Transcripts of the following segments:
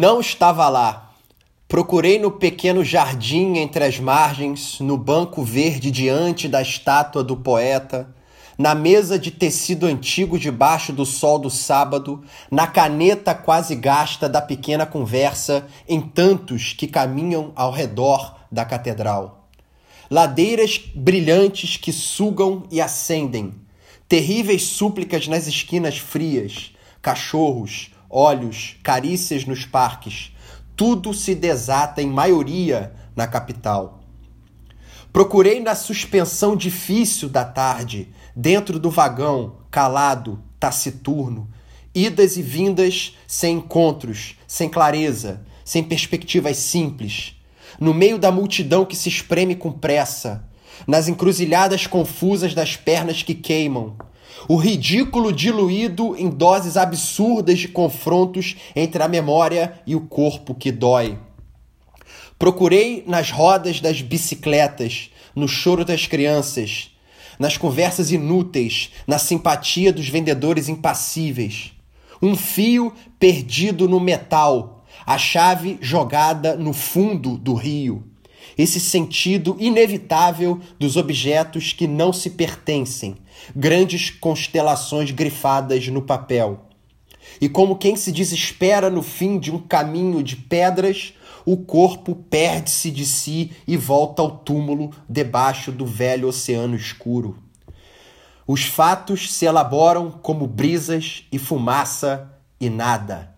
Não estava lá. Procurei no pequeno jardim entre as margens, no banco verde diante da estátua do poeta, na mesa de tecido antigo debaixo do sol do sábado, na caneta quase gasta da pequena conversa em tantos que caminham ao redor da catedral. Ladeiras brilhantes que sugam e acendem, terríveis súplicas nas esquinas frias, cachorros, olhos, carícias nos parques. Tudo se desata em maioria na capital. Procurei na suspensão difícil da tarde, dentro do vagão, calado, taciturno, idas e vindas sem encontros, sem clareza, sem perspectivas simples, no meio da multidão que se espreme com pressa, nas encruzilhadas confusas das pernas que queimam, o ridículo diluído em doses absurdas de confrontos entre a memória e o corpo que dói. Procurei nas rodas das bicicletas, no choro das crianças, nas conversas inúteis, na simpatia dos vendedores impassíveis. Um fio perdido no metal, a chave jogada no fundo do rio. Esse sentido inevitável dos objetos que não se pertencem, grandes constelações grifadas no papel. E como quem se desespera no fim de um caminho de pedras, o corpo perde-se de si e volta ao túmulo debaixo do velho oceano escuro. Os fatos se elaboram como brisas e fumaça e nada.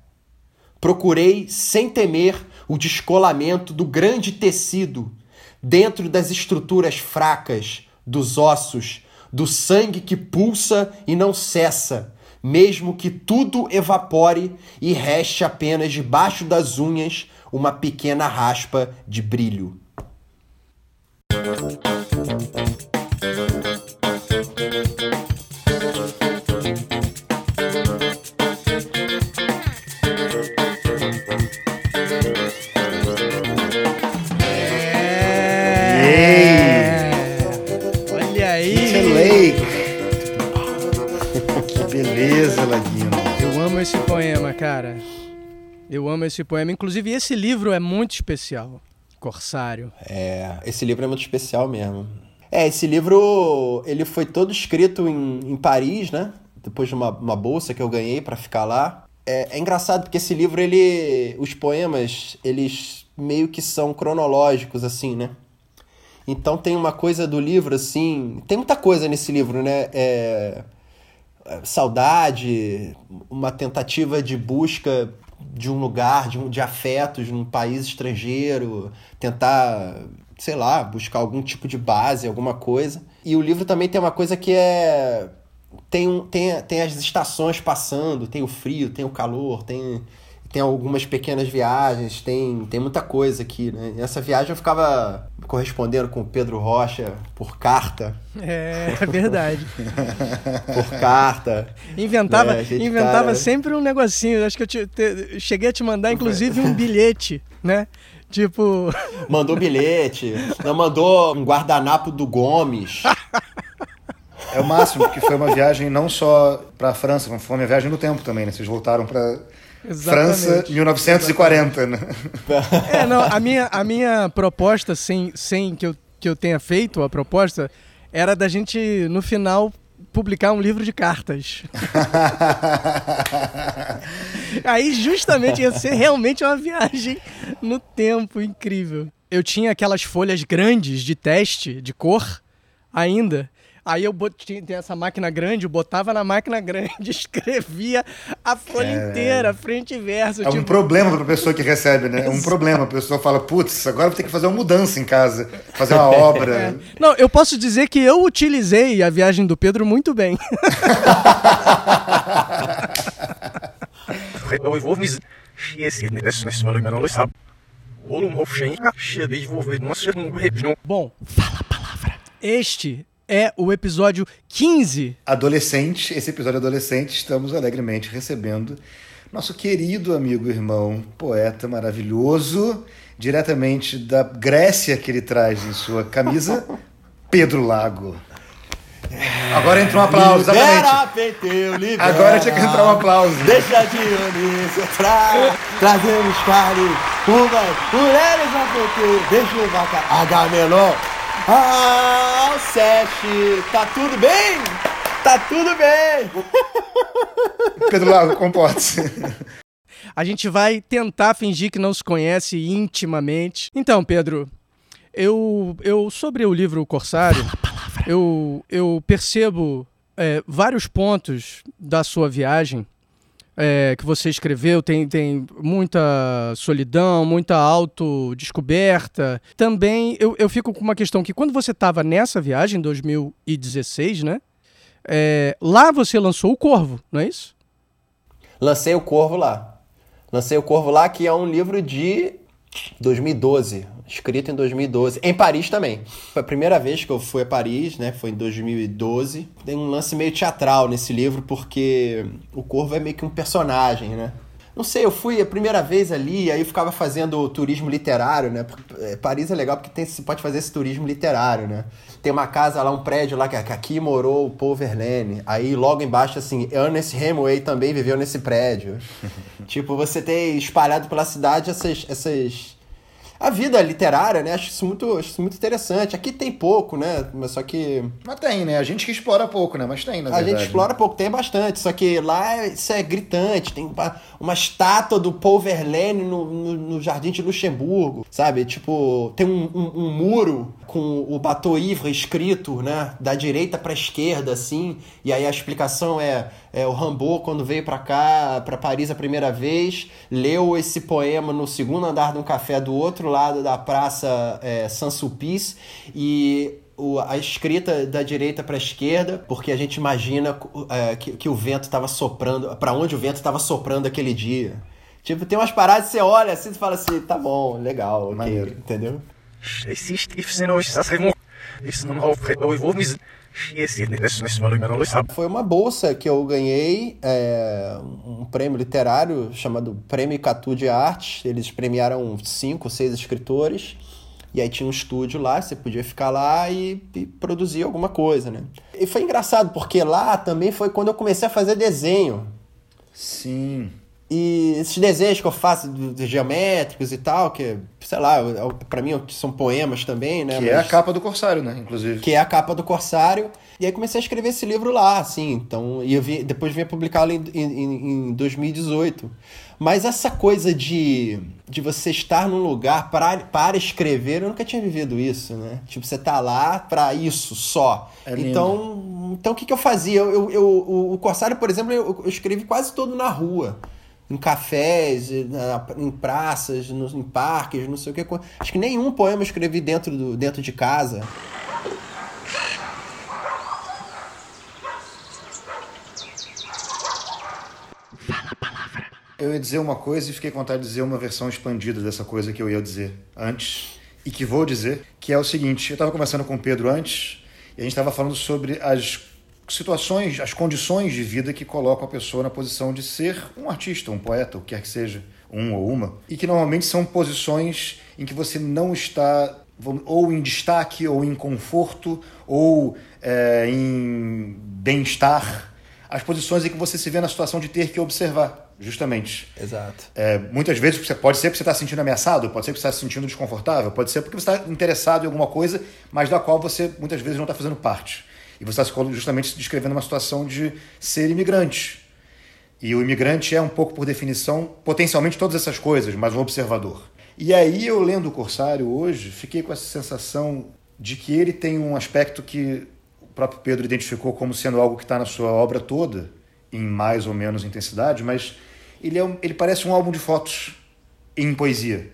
Procurei, sem temer, o descolamento do grande tecido dentro das estruturas fracas, dos ossos, do sangue que pulsa e não cessa, mesmo que tudo evapore e reste apenas debaixo das unhas uma pequena raspa de brilho. Cara. Eu amo esse poema. Inclusive, esse livro é muito especial. Corsário. É, esse livro é muito especial mesmo. É, esse livro, ele foi todo escrito em, em Paris, né? Depois de uma, uma bolsa que eu ganhei para ficar lá. É, é engraçado porque esse livro, ele... Os poemas, eles meio que são cronológicos, assim, né? Então tem uma coisa do livro, assim... Tem muita coisa nesse livro, né? É saudade, uma tentativa de busca de um lugar, de, um, de afetos num país estrangeiro, tentar, sei lá, buscar algum tipo de base, alguma coisa. E o livro também tem uma coisa que é. Tem, um, tem, tem as estações passando, tem o frio, tem o calor, tem tem algumas pequenas viagens, tem, tem muita coisa aqui, né? Essa viagem eu ficava correspondendo com o Pedro Rocha por carta. É, é verdade. por carta. Inventava, né? inventava cara... sempre um negocinho. Acho que eu te, te, cheguei a te mandar, inclusive, um bilhete, né? Tipo. Mandou bilhete. Não, mandou um guardanapo do Gomes. É o máximo, porque foi uma viagem não só para a França, foi uma viagem no tempo também, né? Vocês voltaram para Exatamente. França, 1940, né? É, não, a minha, a minha proposta, sem, sem que, eu, que eu tenha feito a proposta, era da gente, no final, publicar um livro de cartas. Aí justamente ia ser realmente uma viagem no tempo incrível. Eu tinha aquelas folhas grandes de teste de cor ainda Aí eu tinha essa máquina grande, eu botava na máquina grande, escrevia a folha é... inteira, frente e verso. É tipo... um problema para a pessoa que recebe, né? É um problema. A pessoa fala, putz, agora vou ter que fazer uma mudança em casa, fazer uma obra. É. Não, eu posso dizer que eu utilizei a viagem do Pedro muito bem. Bom, fala a palavra. Este é o episódio 15. Adolescente, esse episódio adolescente, estamos alegremente recebendo nosso querido amigo irmão, poeta maravilhoso, diretamente da Grécia que ele traz em sua camisa, Pedro Lago. Agora entra um aplauso, libera, Penteu, libera. Agora tinha que entrar um aplauso. Deixa Dionísio, tra trazemos carne, uma, mulheres a Penteu, deixa o vaca, Agamenon. Ah, Sete, tá tudo bem? Tá tudo bem! Pedro Lago, comporte-se. A gente vai tentar fingir que não se conhece intimamente. Então, Pedro, eu, eu sobre o livro Corsário, eu, eu percebo é, vários pontos da sua viagem é, que você escreveu. Tem, tem muita solidão, muita autodescoberta. Também eu, eu fico com uma questão que quando você estava nessa viagem, em 2016, né? É, lá você lançou o Corvo, não é isso? Lancei o Corvo lá. Lancei o Corvo lá, que é um livro de 2012, escrito em 2012, em Paris também. Foi a primeira vez que eu fui a Paris, né? Foi em 2012. Tem um lance meio teatral nesse livro, porque o Corvo é meio que um personagem, né? Não sei, eu fui a primeira vez ali, aí eu ficava fazendo turismo literário, né? É, Paris é legal porque tem, você pode fazer esse turismo literário, né? Tem uma casa lá, um prédio lá, que, que aqui morou o Paul Verlaine. Aí logo embaixo, assim, Ernest Hemingway também viveu nesse prédio. tipo, você tem espalhado pela cidade essas, essas a vida literária, né? Acho isso muito, acho isso muito interessante. Aqui tem pouco, né? Mas só que. Mas tem, né? A gente que explora pouco, né? Mas tem, na a verdade. A gente explora né? pouco, tem bastante. Só que lá isso é gritante. Tem uma estátua do Paul Verlaine no, no, no Jardim de Luxemburgo, sabe? Tipo, tem um, um, um muro com o Bateau Ivre escrito, né? Da direita para esquerda, assim. E aí a explicação é, é o Rambaud, quando veio para cá, para Paris a primeira vez, leu esse poema no segundo andar de um café do outro lado da praça é, Saint-Sulpice e a escrita da direita para a esquerda, porque a gente imagina é, que, que o vento estava soprando, para onde o vento estava soprando aquele dia. Tipo, tem umas paradas que você olha assim e fala assim, tá bom, legal, ok, entendeu? Foi uma bolsa que eu ganhei, é, um prêmio literário chamado Prêmio Catu de Arte. Eles premiaram cinco, seis escritores. E aí tinha um estúdio lá, você podia ficar lá e, e, produzir alguma coisa, né? E foi engraçado, porque lá também foi quando eu comecei a fazer desenho. Sim. E esses desenhos que eu faço de, geométricos e tal, que, sei lá, para mim são poemas também, né? Que Mas... é a capa do Corsário, né? Inclusive. Que é a capa do Corsário. E aí comecei a escrever esse livro lá, assim. Então, e eu vi, depois vim publicá-lo em, em, em 2018. Mas essa coisa de, de você estar num lugar para, para escrever, eu nunca tinha vivido isso, né? Tipo, você tá lá para isso só. É então, então, o que, que eu fazia? Eu, eu, eu, o Corsário, por exemplo, eu, eu escrevi quase todo na rua em cafés, em praças, em parques, não sei o que. Acho que nenhum poema eu escrevi dentro, do, dentro de casa. Fala a palavra. Eu ia dizer uma coisa e fiquei com vontade de dizer uma versão expandida dessa coisa que eu ia dizer antes e que vou dizer, que é o seguinte: eu estava conversando com o Pedro antes e a gente estava falando sobre as situações, as condições de vida que colocam a pessoa na posição de ser um artista, um poeta, o que quer que seja, um ou uma, e que normalmente são posições em que você não está ou em destaque, ou em conforto, ou é, em bem-estar, as posições em que você se vê na situação de ter que observar, justamente. Exato. É, muitas vezes você pode ser porque você está se sentindo ameaçado, pode ser porque você está se sentindo desconfortável, pode ser porque você está interessado em alguma coisa, mas da qual você muitas vezes não está fazendo parte. E você está justamente descrevendo uma situação de ser imigrante. E o imigrante é um pouco, por definição, potencialmente todas essas coisas, mas um observador. E aí, eu lendo o Corsário hoje, fiquei com essa sensação de que ele tem um aspecto que o próprio Pedro identificou como sendo algo que está na sua obra toda, em mais ou menos intensidade, mas ele, é um, ele parece um álbum de fotos em poesia.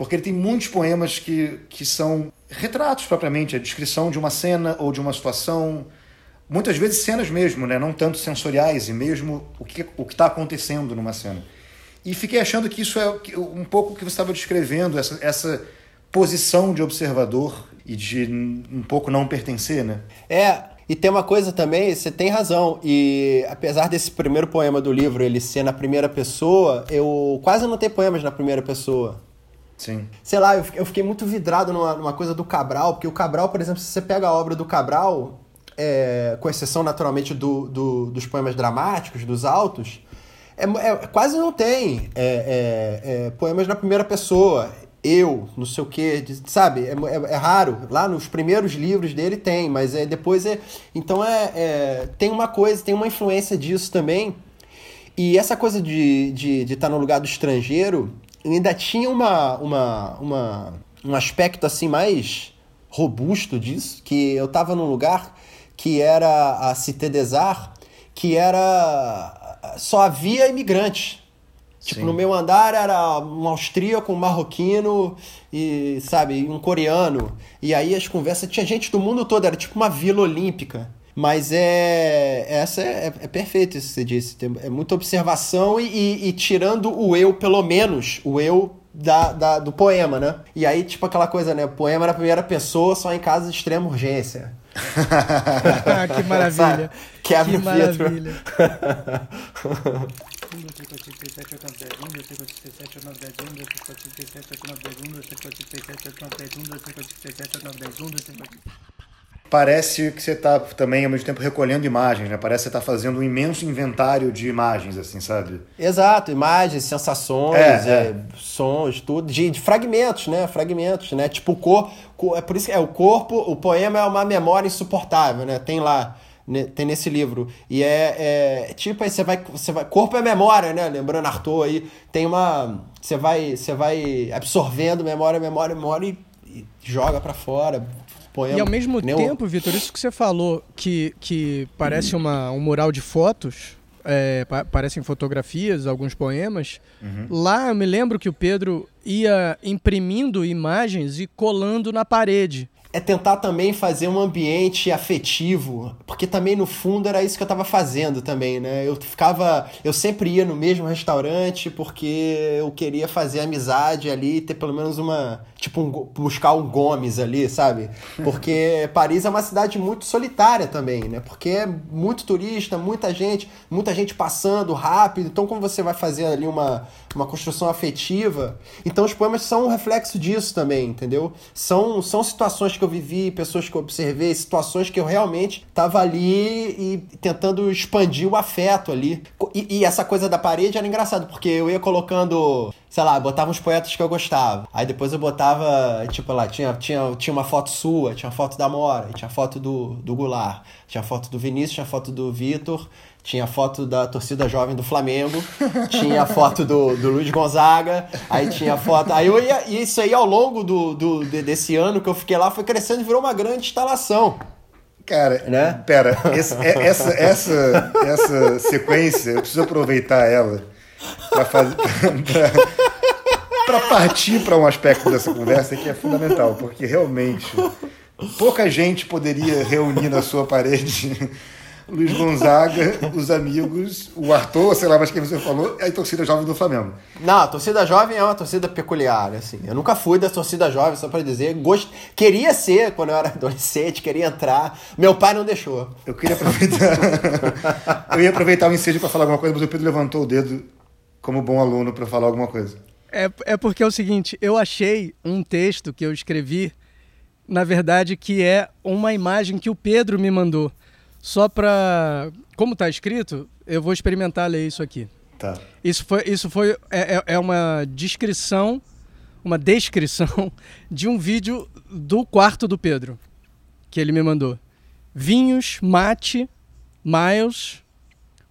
Porque ele tem muitos poemas que, que são retratos propriamente, a descrição de uma cena ou de uma situação, muitas vezes cenas mesmo, né? não tanto sensoriais, e mesmo o que o está acontecendo numa cena. E fiquei achando que isso é um pouco o que você estava descrevendo, essa, essa posição de observador e de um pouco não pertencer, né? É, e tem uma coisa também, você tem razão, e apesar desse primeiro poema do livro ele ser na primeira pessoa, eu quase não tenho poemas na primeira pessoa. Sim. Sei lá, eu fiquei muito vidrado numa, numa coisa do Cabral, porque o Cabral, por exemplo, se você pega a obra do Cabral, é, com exceção naturalmente do, do, dos poemas dramáticos, dos altos, é, é quase não tem é, é, é, poemas na primeira pessoa. Eu, não sei o que, sabe? É, é, raro. Lá nos primeiros livros dele tem, mas é, depois é. Então é, tem uma coisa, tem uma influência disso também. E essa coisa de estar de, de tá no lugar do estrangeiro ainda tinha uma, uma, uma, um aspecto assim mais robusto disso, que eu estava num lugar que era a Cité des Arts, que era só havia imigrantes. Tipo, Sim. no meu andar era um austríaco, um marroquino e, sabe, um coreano. E aí as conversas tinha gente do mundo todo, era tipo uma vila olímpica. Mas é. Essa é, é, perfeito isso que você disse. É muita observação e, e, e tirando o eu, pelo menos, o eu da, da, do poema, né? E aí, tipo aquela coisa, né? Poema na primeira pessoa, só em caso de extrema urgência. que maravilha. Que, é que maravilha. Parece que você está também ao mesmo tempo recolhendo imagens, né? Parece que você está fazendo um imenso inventário de imagens, assim, sabe? Exato, imagens, sensações, é, é. É, sons, tudo, de, de, fragmentos, né? Fragmentos, né? Tipo, o corpo, é por isso que é o corpo, o poema é uma memória insuportável, né? Tem lá tem nesse livro. E é, é, tipo aí você vai você vai corpo é memória, né? Lembrando Arthur aí, tem uma você vai você vai absorvendo memória, memória, memória e, e joga para fora, poema. E ao mesmo tempo, Vitor, isso que você falou, que, que parece uma, um mural de fotos, é, pa parecem fotografias, alguns poemas. Uhum. Lá eu me lembro que o Pedro ia imprimindo imagens e colando na parede é tentar também fazer um ambiente afetivo, porque também no fundo era isso que eu estava fazendo também, né? Eu ficava, eu sempre ia no mesmo restaurante porque eu queria fazer amizade ali, ter pelo menos uma, tipo, um, buscar um Gomes ali, sabe? Porque Paris é uma cidade muito solitária também, né? Porque é muito turista, muita gente, muita gente passando rápido. Então, como você vai fazer ali uma, uma construção afetiva? Então, os poemas são um reflexo disso também, entendeu? São, são situações que eu vivi, pessoas que eu observei, situações que eu realmente estava ali e tentando expandir o afeto ali. E, e, essa coisa da parede era engraçado, porque eu ia colocando, sei lá, botava uns poetas que eu gostava. Aí depois eu botava, tipo lá, tinha, tinha, tinha uma foto sua, tinha foto da Mora, tinha foto do, do Goulart, tinha foto do Vinícius, tinha foto do Vitor. Tinha foto da torcida jovem do Flamengo, tinha foto do, do Luiz Gonzaga, aí tinha foto. Aí eu ia, isso aí ao longo do, do, desse ano que eu fiquei lá foi crescendo e virou uma grande instalação. Cara, né? pera, esse, é, essa, essa, essa sequência, eu preciso aproveitar ela para fazer. para partir para um aspecto dessa conversa que é fundamental, porque realmente pouca gente poderia reunir na sua parede Luiz Gonzaga, os amigos, o Arthur, sei lá mais quem você falou, e a torcida jovem do Flamengo. Não, a torcida jovem é uma torcida peculiar, assim. Eu nunca fui da torcida jovem, só para dizer. Gost... Queria ser quando eu era adolescente, queria entrar. Meu pai não deixou. Eu queria aproveitar. eu ia aproveitar o ensejo para falar alguma coisa, mas o Pedro levantou o dedo como bom aluno para falar alguma coisa. É, é porque é o seguinte, eu achei um texto que eu escrevi, na verdade, que é uma imagem que o Pedro me mandou. Só para. Como está escrito, eu vou experimentar ler isso aqui. Tá. Isso foi, isso foi é, é, é uma descrição, uma descrição de um vídeo do quarto do Pedro, que ele me mandou. Vinhos, mate, Miles,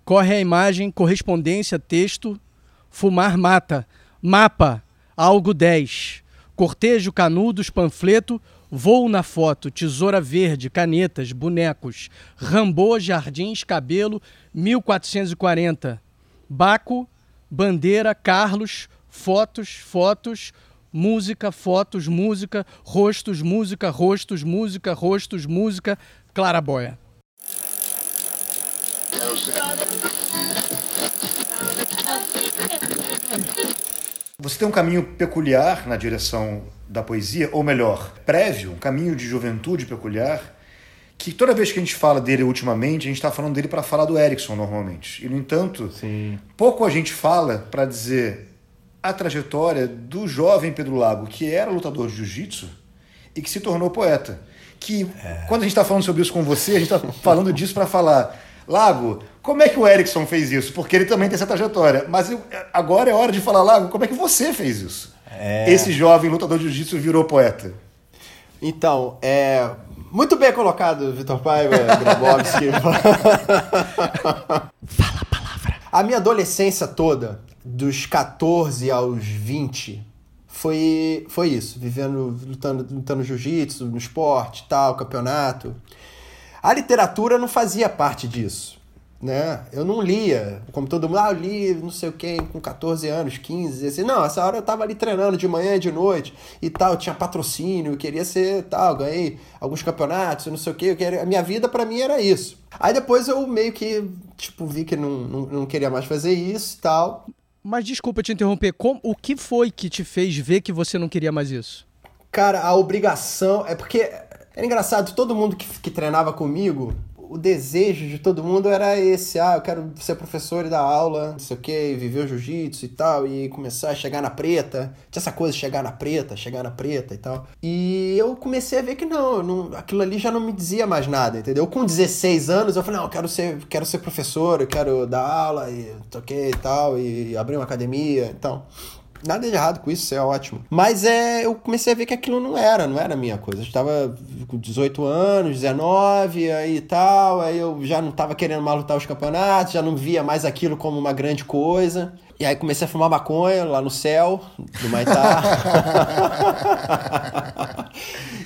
corre a imagem, correspondência, texto, fumar mata, mapa, algo 10, cortejo, canudos, panfleto, Voo na foto, tesoura verde, canetas, bonecos, Rambô, Jardins, Cabelo, 1440. Baco, bandeira, Carlos, fotos, fotos, música, fotos, música, rostos, música, rostos, música, rostos, música, Claraboia. Você tem um caminho peculiar na direção da poesia, ou melhor, prévio, um caminho de juventude peculiar, que toda vez que a gente fala dele ultimamente, a gente está falando dele para falar do Erickson normalmente. E, no entanto, Sim. pouco a gente fala para dizer a trajetória do jovem Pedro Lago, que era lutador de jiu-jitsu e que se tornou poeta. que é. quando a gente está falando sobre isso com você, a gente está falando disso para falar, Lago, como é que o Erickson fez isso? Porque ele também tem essa trajetória. Mas eu, agora é hora de falar, Lago, como é que você fez isso? É... Esse jovem lutador de jiu-jitsu virou poeta. Então, é, muito bem colocado, Vitor Paiva, Grabowski. Fala a palavra. A minha adolescência toda, dos 14 aos 20, foi, foi isso. Vivendo, lutando, lutando jiu-jitsu, no esporte, tal, campeonato. A literatura não fazia parte disso né? Eu não lia, como todo mundo, ah, eu li não sei o que, com 14 anos, 15, assim, não, essa hora eu tava ali treinando de manhã e de noite e tal, tinha patrocínio, queria ser tal, ganhei alguns campeonatos, não sei o que, queria, a minha vida para mim era isso. Aí depois eu meio que, tipo, vi que não, não, não queria mais fazer isso e tal. Mas desculpa te interromper, como, o que foi que te fez ver que você não queria mais isso? Cara, a obrigação, é porque era engraçado, todo mundo que, que treinava comigo, o desejo de todo mundo era esse, ah, eu quero ser professor e dar aula, não sei o que, viver o jiu-jitsu e tal, e começar a chegar na preta. Tinha essa coisa de chegar na preta, chegar na preta e tal. E eu comecei a ver que não, não aquilo ali já não me dizia mais nada, entendeu? Com 16 anos eu falei, não, eu quero ser, quero ser professor, eu quero dar aula e toquei e tal, e abrir uma academia e tal. Nada de errado com isso, isso é ótimo. Mas é, eu comecei a ver que aquilo não era, não era a minha coisa. Eu estava com 18 anos, 19 aí tal, aí eu já não estava querendo mais lutar os campeonatos, já não via mais aquilo como uma grande coisa. E aí comecei a fumar maconha lá no céu, do Maitá.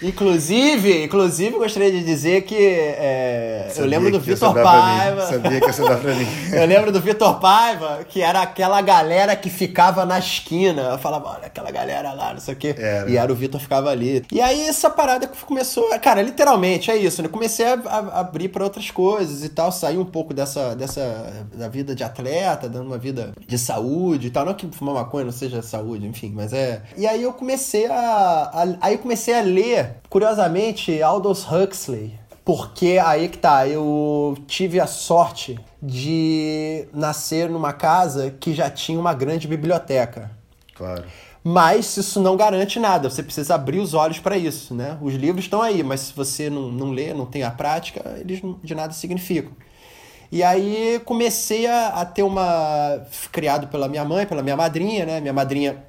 inclusive, inclusive, gostaria de dizer que é, eu lembro do Vitor Paiva. Sabia que ia dar pra mim. eu lembro do Vitor Paiva, que era aquela galera que ficava na esquina. Eu falava, olha, aquela galera lá, não sei o quê. Era. E era o Vitor ficava ali. E aí essa parada começou. Cara, literalmente é isso, né? Comecei a, a abrir para outras coisas e tal, sair um pouco dessa, dessa da vida de atleta, dando uma vida de saúde saúde e tal. Não que fumar maconha não seja saúde, enfim, mas é. E aí eu comecei a. a aí eu comecei a ler, curiosamente, Aldous Huxley. Porque aí que tá, eu tive a sorte de nascer numa casa que já tinha uma grande biblioteca. Claro. Mas isso não garante nada, você precisa abrir os olhos para isso, né? Os livros estão aí, mas se você não, não lê, não tem a prática, eles de nada significam. E aí comecei a, a ter uma. criado pela minha mãe, pela minha madrinha, né? Minha madrinha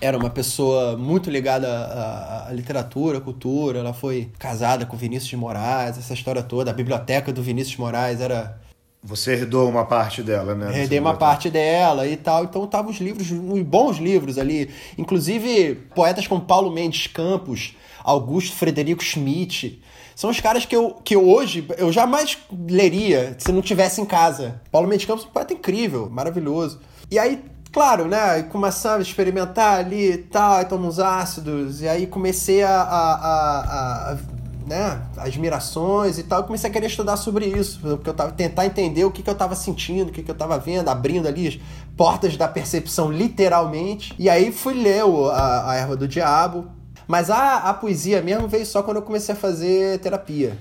era uma pessoa muito ligada à, à, literatura, à cultura. Ela foi casada com Vinícius de Moraes, essa história toda. A biblioteca do Vinícius de Moraes era. Você herdou uma parte dela, né? Herdei uma parte dela e tal. Então estavam os livros, uns bons livros ali. Inclusive, poetas como Paulo Mendes Campos, Augusto Frederico Schmidt são os caras que eu, que eu hoje eu jamais leria se não tivesse em casa. Paulo Mendes Campos é um poeta incrível, maravilhoso. E aí, claro, né, começava a experimentar ali e tal, e tomar uns ácidos, e aí comecei a, a, a, a né, admirações e tal, comecei a querer estudar sobre isso, porque eu tava tentar entender o que, que eu estava sentindo, o que, que eu estava vendo, abrindo ali as portas da percepção literalmente. E aí fui ler o, a, a Erva do Diabo, mas a, a poesia mesmo veio só quando eu comecei a fazer terapia.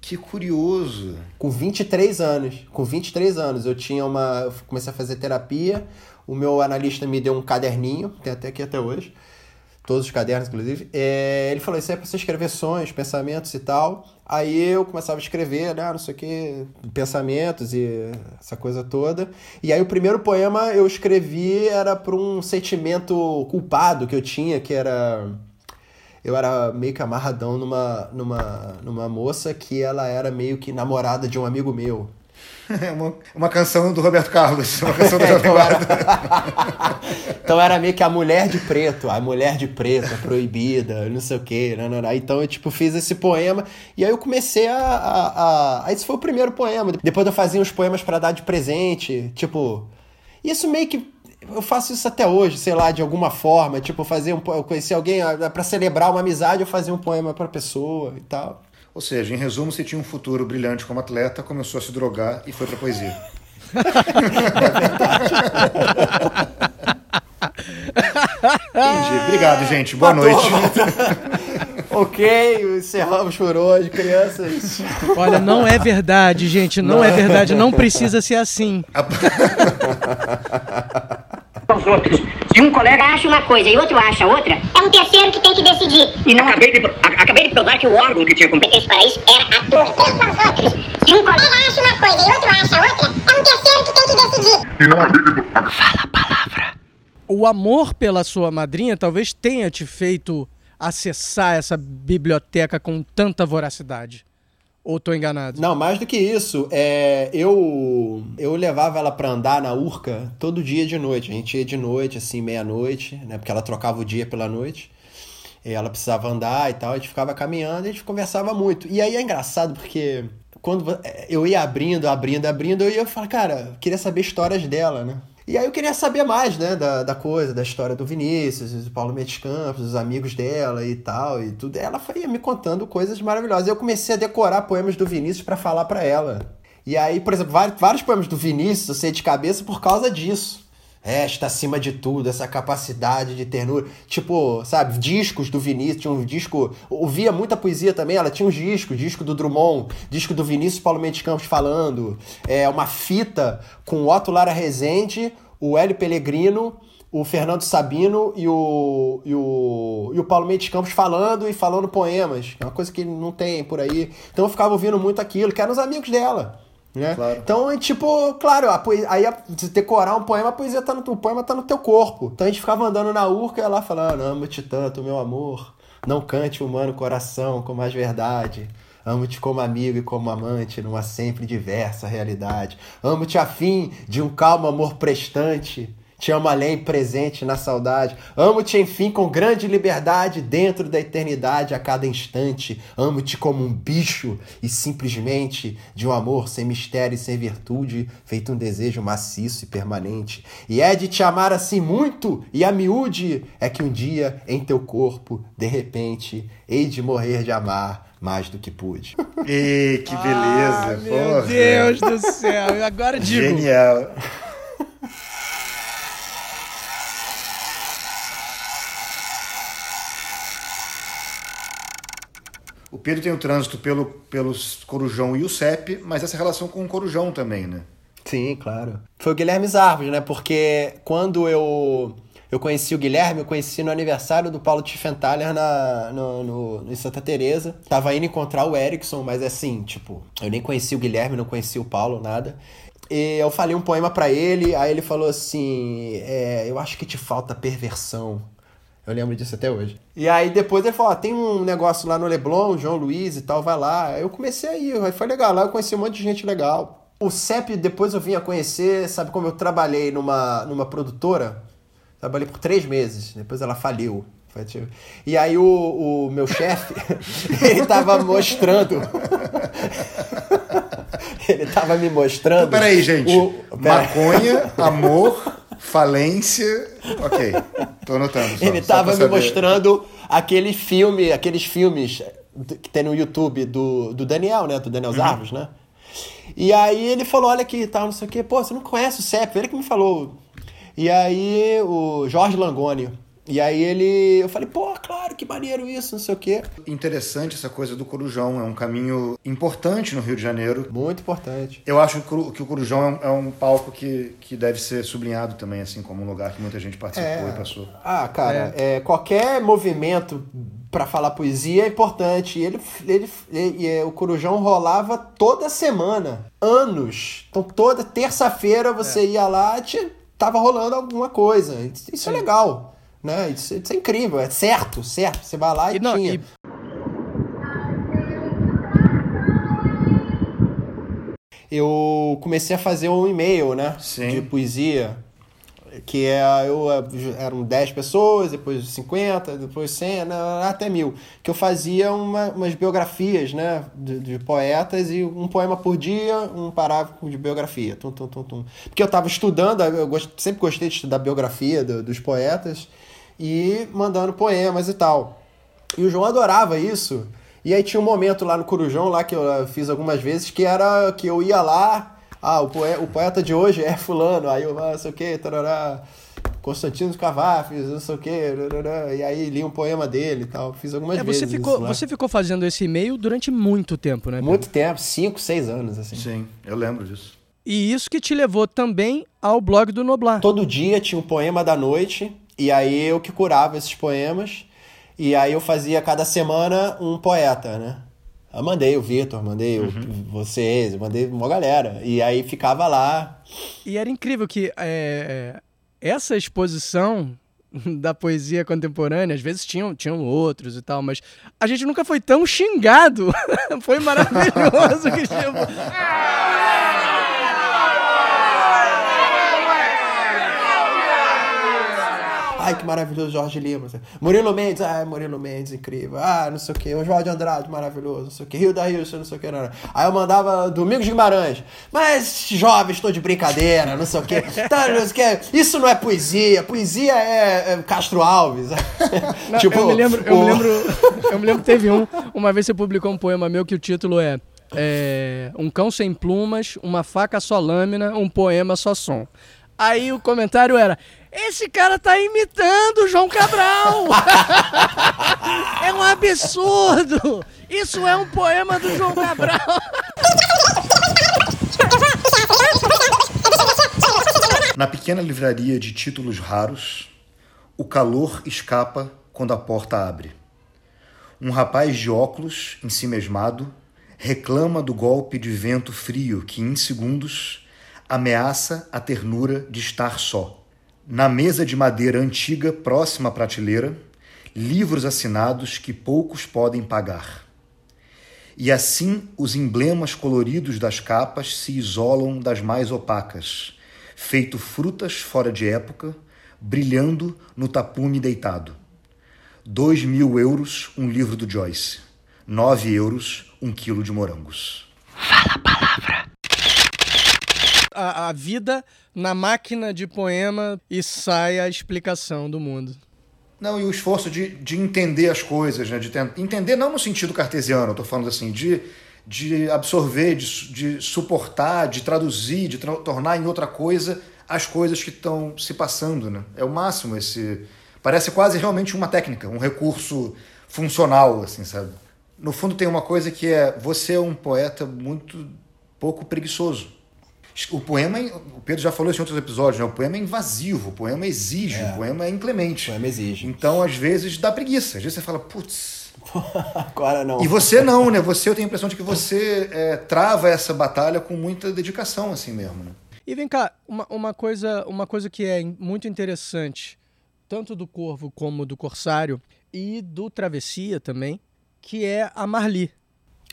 Que curioso. Com 23 anos. Com 23 anos eu tinha uma. Eu comecei a fazer terapia. O meu analista me deu um caderninho, tem até aqui até hoje. Todos os cadernos, inclusive. É, ele falou: Isso é pra você escrever sonhos, pensamentos e tal. Aí eu começava a escrever, né, não sei o que, pensamentos e essa coisa toda. E aí o primeiro poema eu escrevi era para um sentimento culpado que eu tinha, que era eu era meio que amarradão numa, numa, numa moça que ela era meio que namorada de um amigo meu. É uma, uma canção do Roberto Carlos, uma canção do então, era... então era meio que a mulher de preto, a mulher de preto, a proibida, não sei o quê. Não, não, não. Então eu tipo, fiz esse poema e aí eu comecei a, a, a. Esse foi o primeiro poema. Depois eu fazia uns poemas para dar de presente. Tipo. Isso meio que eu faço isso até hoje, sei lá, de alguma forma, tipo, fazer um eu conheci alguém ah, para celebrar uma amizade, eu fazia um poema para pessoa e tal. Ou seja, em resumo, você tinha um futuro brilhante como atleta, começou a se drogar e foi para poesia. Entendi. Obrigado, gente. Boa noite. ok, encerramos por hoje, crianças. Olha, não é verdade, gente. Não, não é verdade. Não precisa ser assim. os outros. Se um colega acha uma coisa e outro acha outra, É um terceiro que tem que decidir. e não acabei de, a- acabei de provar que o órgão que tinha competência para isso era a tua. Pensa os outros. Se um colega acha uma coisa e outro acha outra, é um terceiro que tem que decidir. O amor pela sua madrinha talvez tenha te feito acessar essa biblioteca com tanta voracidade. Ou tô enganado? Não, mais do que isso, é, eu eu levava ela pra andar na Urca todo dia de noite. A gente ia de noite, assim, meia-noite, né? Porque ela trocava o dia pela noite. E ela precisava andar e tal, a gente ficava caminhando e a gente conversava muito. E aí é engraçado porque quando vo- eu ia abrindo, abrindo, abrindo, eu ia falar, cara, queria saber histórias dela, né? E aí eu queria saber mais, né, da, da coisa, da história do Vinícius, do Paulo Mendes Campos, dos amigos dela e tal, e tudo. Ela foi me contando coisas maravilhosas. Eu comecei a decorar poemas do Vinícius pra falar pra ela. E aí, por exemplo, vários, vários poemas do Vinícius eu sei de cabeça por causa disso. Esta acima de tudo, essa capacidade de ternura. Tipo, sabe, discos do Vinícius, tinha um disco. Ouvia muita poesia também, ela tinha uns discos, disco do Drummond, disco do Vinícius Paulo Mendes Campos falando. É, uma fita com o Otto Lara Rezende, o Hélio Pellegrino, o Fernando Sabino e o, e o, e o Paulo Mendes Campos falando e falando poemas. É uma coisa que não tem por aí. Então eu ficava ouvindo muito aquilo, que eram os amigos dela. Né? Claro. Então, é tipo, claro, a poesia, aí a, se decorar um poema, a poesia tá no, o poema tá no teu corpo. Então a gente ficava andando na urca e ela falando, amo-te tanto, meu amor. Não cante o humano coração com mais verdade. Amo-te como amigo e como amante, numa sempre diversa realidade. Amo-te a fim de um calmo amor prestante. Te amo além presente na saudade. Amo-te, enfim, com grande liberdade dentro da eternidade a cada instante. Amo-te como um bicho e simplesmente de um amor sem mistério e sem virtude, feito um desejo maciço e permanente. E é de te amar assim muito e a miúde é que um dia em teu corpo, de repente, hei de morrer de amar mais do que pude. E que beleza. Ah, meu Deus do céu. Agora digo. Genial. O Pedro tem o trânsito pelo, pelos Corujão e o CEP, mas essa relação com o Corujão também, né? Sim, claro. Foi o Guilherme Zarvos, né? Porque quando eu, eu conheci o Guilherme, eu conheci no aniversário do Paulo Tiffenthaler na, no, no, em Santa Teresa. Tava indo encontrar o Erickson, mas assim, tipo, eu nem conheci o Guilherme, não conheci o Paulo, nada. E eu falei um poema pra ele, aí ele falou assim: é, Eu acho que te falta perversão. Eu lembro disso até hoje. E aí depois ele falou: ó, tem um negócio lá no Leblon, João Luiz e tal, vai lá. Aí eu comecei a ir, aí foi legal. Lá eu conheci um monte de gente legal. O CEP depois eu vim a conhecer, sabe como eu trabalhei numa, numa produtora? Trabalhei por três meses, depois ela faliu. Foi tipo- E aí o, o meu chefe, ele tava mostrando. ele tava me mostrando. Então, peraí, gente. o- pera- Maconha, amor, falência. Ok, tô anotando. Só, Ele tava me mostrando aquele filme, aqueles filmes que tem no YouTube do, do Daniel, né? Do Daniel Uhum. Zarvos, né? E aí ele falou, olha aqui, tal, não sei o quê. Pô, você não conhece o CEP? Ele que me falou. E aí o Jorge Langoni. E aí ele... Eu falei, pô, claro, que maneiro isso, não sei o quê. Interessante essa coisa do Corujão, é um caminho importante no Rio de Janeiro. Muito importante. Eu acho que o- Corujão é um, é um palco que, que deve ser sublinhado também, assim, como um lugar que muita gente participou e passou. Ah, cara, é, qualquer movimento pra falar poesia é importante. E ele, ele, ele- e, o Corujão rolava toda semana, anos. Então toda terça-feira você ia lá, te, tava rolando alguma coisa. Isso, isso é legal, né? Isso, isso é incrível, é certo, certo. Você vai lá e, E não, tinha. e- eu comecei a fazer um e-mail, né? Sim. De poesia. Que é, eu, eram 10 pessoas, depois 50, depois 100, né, até mil. Que eu fazia uma- umas biografias, né? De, de poetas e um poema por dia, um parágrafo de biografia. Tum, tum, tum, tum. Porque eu estava estudando, eu gost- sempre gostei de estudar biografia do- dos poetas e mandando poemas e tal. E o João adorava isso. E aí tinha um momento lá no Corujão, lá que eu eh, fiz algumas vezes, que era que eu ia lá, ah, o, poe- o poeta de hoje é fulano, aí eu, ah, não sei o que, tarará, Constantino Cavafis, não sei o que, e aí li um poema dele e tal. Fiz algumas É, vezes você, ficou, você ficou fazendo esse e-mail durante muito tempo, né? Pedro? Muito tempo, cinco, seis anos, assim. Sim, eu lembro disso. E isso que te levou também ao blog do Noblar. Todo dia tinha um poema da noite E aí eu que curava esses poemas. E aí eu fazia cada semana um poeta, né? Eu mandei o Vitor, mandei o, vocês, mandei uma galera. E aí ficava lá. E era incrível que é, essa exposição da poesia contemporânea, às vezes tinham, tinham outros e tal, mas a gente nunca foi tão xingado. foi maravilhoso que tipo, Ai, que maravilhoso, Jorge Lima. Murilo Mendes, ai, Murilo Mendes, incrível. Ah, não sei o que. Oswaldo de Andrade, maravilhoso, não sei o que. Rio da Rio, não sei o que. Não, não. Aí eu mandava Domingos Guimarães. Mas, jovens, estou de brincadeira, não sei o que. Tá, não sei o. Isso não é poesia. Poesia é, é Castro Alves. Não, tipo, eu me lembro, eu o- me lembro, eu me lembro que teve um, uma vez você publicou um poema meu que o título é, é, Um cão sem plumas, uma faca só lâmina, um poema só som. Aí o comentário era: Esse cara tá imitando o João Cabral! é um absurdo! Isso é um poema do João Cabral! Na pequena livraria de títulos raros, o calor escapa quando a porta abre. Um rapaz de óculos, ensimesmado, reclama do golpe de vento frio que, em segundos, ameaça a ternura de estar só. Na mesa de madeira antiga próxima à prateleira, livros assinados que poucos podem pagar. E assim os emblemas coloridos das capas se isolam das mais opacas, feito frutas fora de época, brilhando no tapume deitado. Dois mil euros um livro do Joyce. Nove euros um quilo de morangos. A, a vida na máquina de poema e sai a explicação do mundo. Não, e o esforço de, de entender as coisas, né? De tentar, entender não no sentido cartesiano, tô falando assim, de, de absorver, de, de suportar, de traduzir, de tra- tornar em outra coisa as coisas que estão se passando, né? É o máximo esse... Parece quase realmente uma técnica, um recurso funcional, assim, sabe? No fundo tem uma coisa que é, você é um poeta muito pouco preguiçoso. O poema, é- o Pedro já falou isso em outros episódios, né? O poema é invasivo, o poema exige, o poema é inclemente. O poema exige. Então, às vezes, dá preguiça. Às vezes você fala, putz. Agora não. E você não, né? Você, eu tenho a impressão de que você é, trava essa batalha com muita dedicação, assim mesmo, né? E vem cá, uma, uma, coisa, uma coisa que é muito interessante, tanto do Corvo como do Corsário, e do Travessia também, que é a Marli.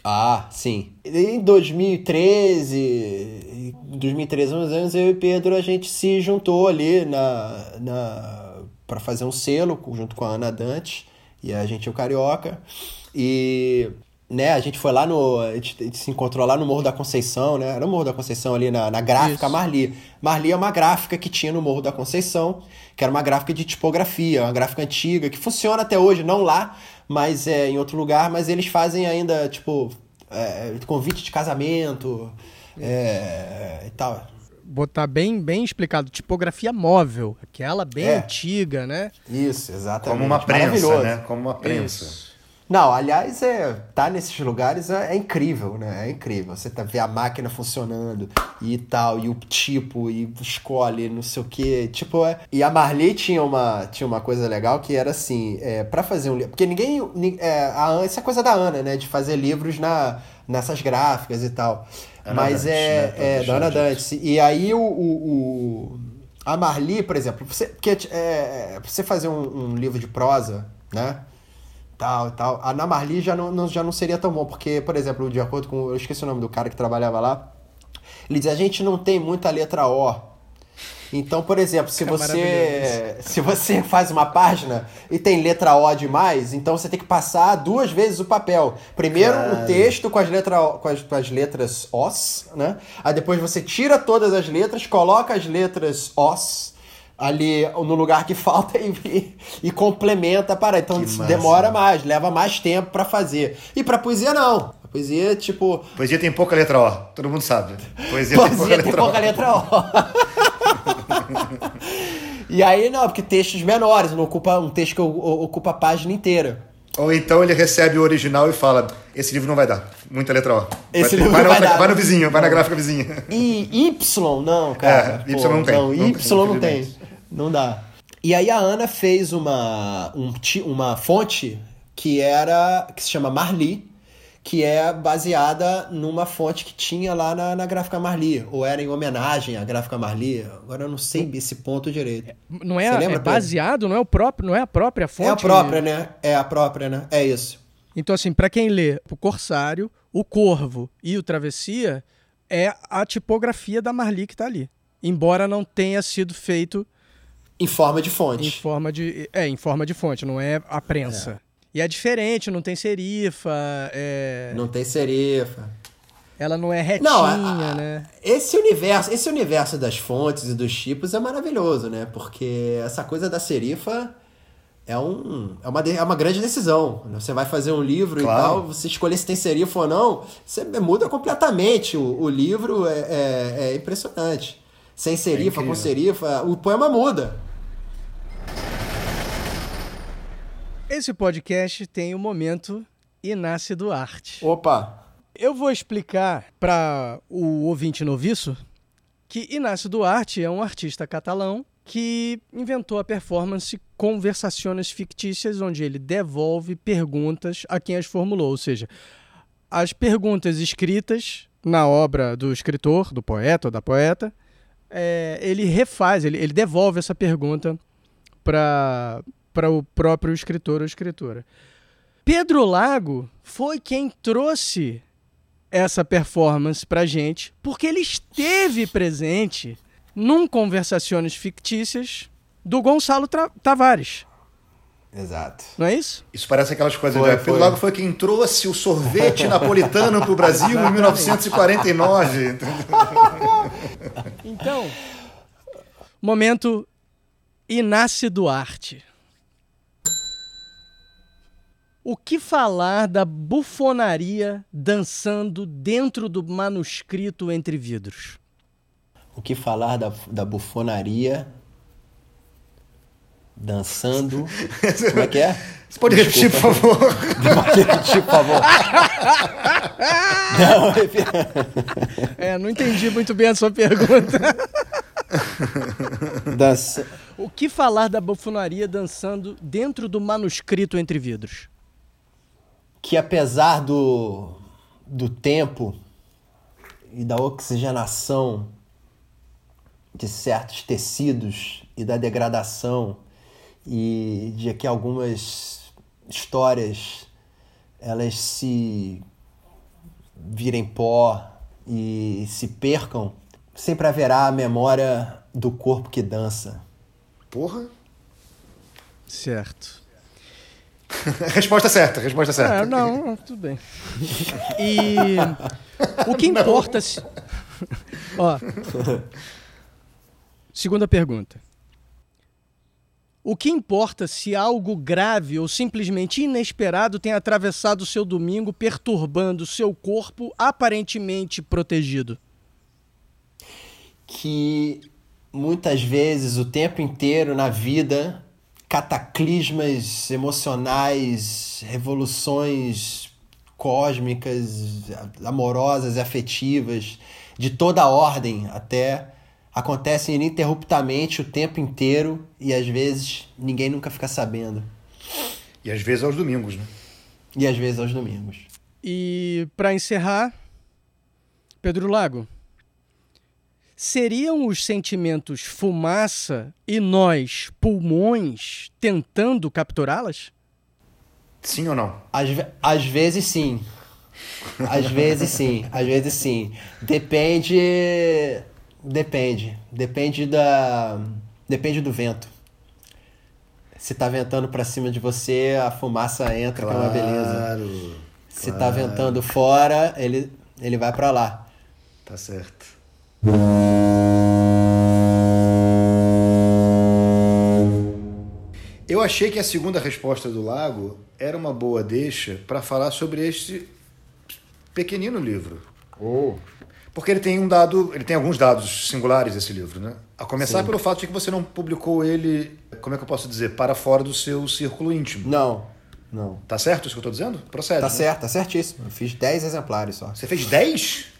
Ah, sim. Em 2013, em 2013, uns anos, eu e Pedro, a gente se juntou ali na, na, para fazer um selo junto com a Ana Dante e a gente é o Carioca. E né, a gente foi lá no. A gente, a gente se encontrou lá no Morro da Conceição, né? Era o Morro da Conceição ali na, na gráfica Isso. Marli. Marli é uma gráfica que tinha no Morro da Conceição, que era uma gráfica de tipografia, uma gráfica antiga, que funciona até hoje, não lá, mas é em outro lugar, mas eles fazem ainda, tipo, é, convite de casamento é, e tal. Botar bem, bem explicado, tipografia móvel, aquela bem É. antiga, né? Isso, exatamente. Como uma prensa, né? Como uma prensa. Isso. Não, aliás, é, tá nesses lugares é, é incrível, né? É incrível. Você tá, vê a máquina funcionando e tal, e o tipo, e escolhe, não sei o quê. Tipo, é... E a Marli tinha uma, tinha uma coisa legal que era assim, é, para fazer um livro. Porque ninguém. ni- É, a, essa é coisa da Ana, né? De fazer livros na, nessas gráficas e tal. Ana Mas é. né? É, da Ana. Dante. E aí o- o- o a Marli, por exemplo, você, porque, é, pra você fazer um, um livro de prosa, né? Tal e tal. A na Marli já não, não- já não seria tão bom, porque, por exemplo, de acordo com. Eu esqueci o nome do cara que trabalhava lá. Ele diz: a gente não tem muita letra O. Então, por exemplo, se Fica você se você faz uma página e tem letra O demais, então você tem que passar duas vezes o papel. Primeiro o texto com as, letra, com, as, com as letras Os, né? Aí depois você tira todas as letras, coloca as letras Os ali no lugar que falta e, e, e complementa para então Que isso massa. demora mais, leva mais tempo pra fazer. E pra poesia não. A poesia tipo Poesia tem pouca letra O, todo mundo sabe. Poesia, tem pouca Poesia tem letra pouca O. letra O. e aí, não, porque textos menores, não ocupa um texto que ocupa a página inteira. Ou então ele recebe o original e fala: Esse livro não vai dar, muita letra O. Esse vai, livro vai, não vai outra- dar. vai no vizinho, vai na gráfica vizinha. E Y, não, cara. É, Y não tem, Não, não Y tem, não tem. Não dá. E aí a Ana fez uma, um uma fonte que era que se chama Marli, que é baseada numa fonte que tinha lá na, na gráfica Marli, ou era em homenagem à gráfica Marli. Agora eu não sei esse ponto direito. Não é, Você é lembra, Pedro? baseado, não é o próprio, não é a própria fonte. É a própria, né? É a própria, né? É isso. Então, assim, pra quem lê o Corsário, o Corvo e o Travessia, é a tipografia da Marli que tá ali. Embora não tenha sido feito Em forma de em fonte. forma de. É, em forma de fonte, não é a prensa. E é diferente, não tem serifa, é- Não tem serifa. ela não é retinha, Não, a- a- né? Esse universo, esse universo das fontes e dos tipos é maravilhoso, né? Porque essa coisa da serifa é, um, é, uma, é uma grande decisão. Você vai fazer um livro e Claro. tal, você escolher se tem serifa ou não, você muda completamente. O, o livro é, é- é impressionante. Sem serifa, com incrível. serifa, o poema muda. Esse podcast tem o momento Inácio Duarte. Opa! Eu vou explicar para o ouvinte noviço que Inácio Duarte é um artista catalão que inventou a performance Conversações Fictícias, onde ele devolve perguntas a quem as formulou, ou seja, as perguntas escritas na obra do escritor, do poeta ou da poeta, é, ele refaz, ele, ele devolve essa pergunta para o próprio escritor ou escritora. Pedro Lago foi quem trouxe essa performance pra gente, porque ele esteve presente num Conversações Fictícias do Gonçalo Tra- Tavares, Exato. não é isso? Isso parece aquelas coisas. Foi? Pedro foi. Lago foi quem trouxe o sorvete napolitano para o Brasil em 1949. Então, momento Inácio Duarte. O que falar da bufonaria dançando dentro do manuscrito entre vidros? O que falar da, da bufonaria dançando. Como é que é? Você pode repetir, por favor? Pode repetir, por favor. Não. É, não entendi muito bem a sua pergunta. Dança. O que falar da bufonaria dançando dentro do manuscrito entre vidros? Que apesar do, do tempo e da oxigenação de certos tecidos e da degradação e de que algumas histórias elas se virem pó e se percam, sempre haverá a memória do corpo que dança. Porra. Certo. Resposta certa, resposta certa. É, não, não, tudo bem. E o que importa se. Ó. Segunda pergunta. O que importa se algo grave ou simplesmente inesperado tem atravessado o seu domingo, perturbando seu corpo aparentemente protegido? que muitas vezes o tempo inteiro na vida cataclismas emocionais, revoluções cósmicas, amorosas e afetivas de toda ordem até acontecem ininterruptamente o tempo inteiro e às vezes ninguém nunca fica sabendo. E às vezes aos domingos, né? E às vezes aos domingos. E para encerrar, Pedro Lago, seriam os sentimentos fumaça e nós, pulmões, tentando capturá-las? Sim ou não? Às, às vezes sim. Às vezes sim. Às vezes sim. Depende. Depende. Depende da. Depende do vento. Se tá ventando pra cima de você, a fumaça entra, que é uma beleza. Claro. Se tá ventando fora, ele, ele vai pra lá. Tá certo. Eu achei que a segunda resposta do Lago era uma boa deixa para falar sobre este pequenino livro. Porque ele tem um dado, ele tem alguns dados singulares esse livro, né? A começar pelo fato de que você não publicou ele, como é que eu posso dizer, para fora do seu círculo íntimo. Não, não. Tá certo isso que eu tô dizendo? Procede. Tá né? certo, tá certíssimo. Eu fiz 10 exemplares só. Você fez 10?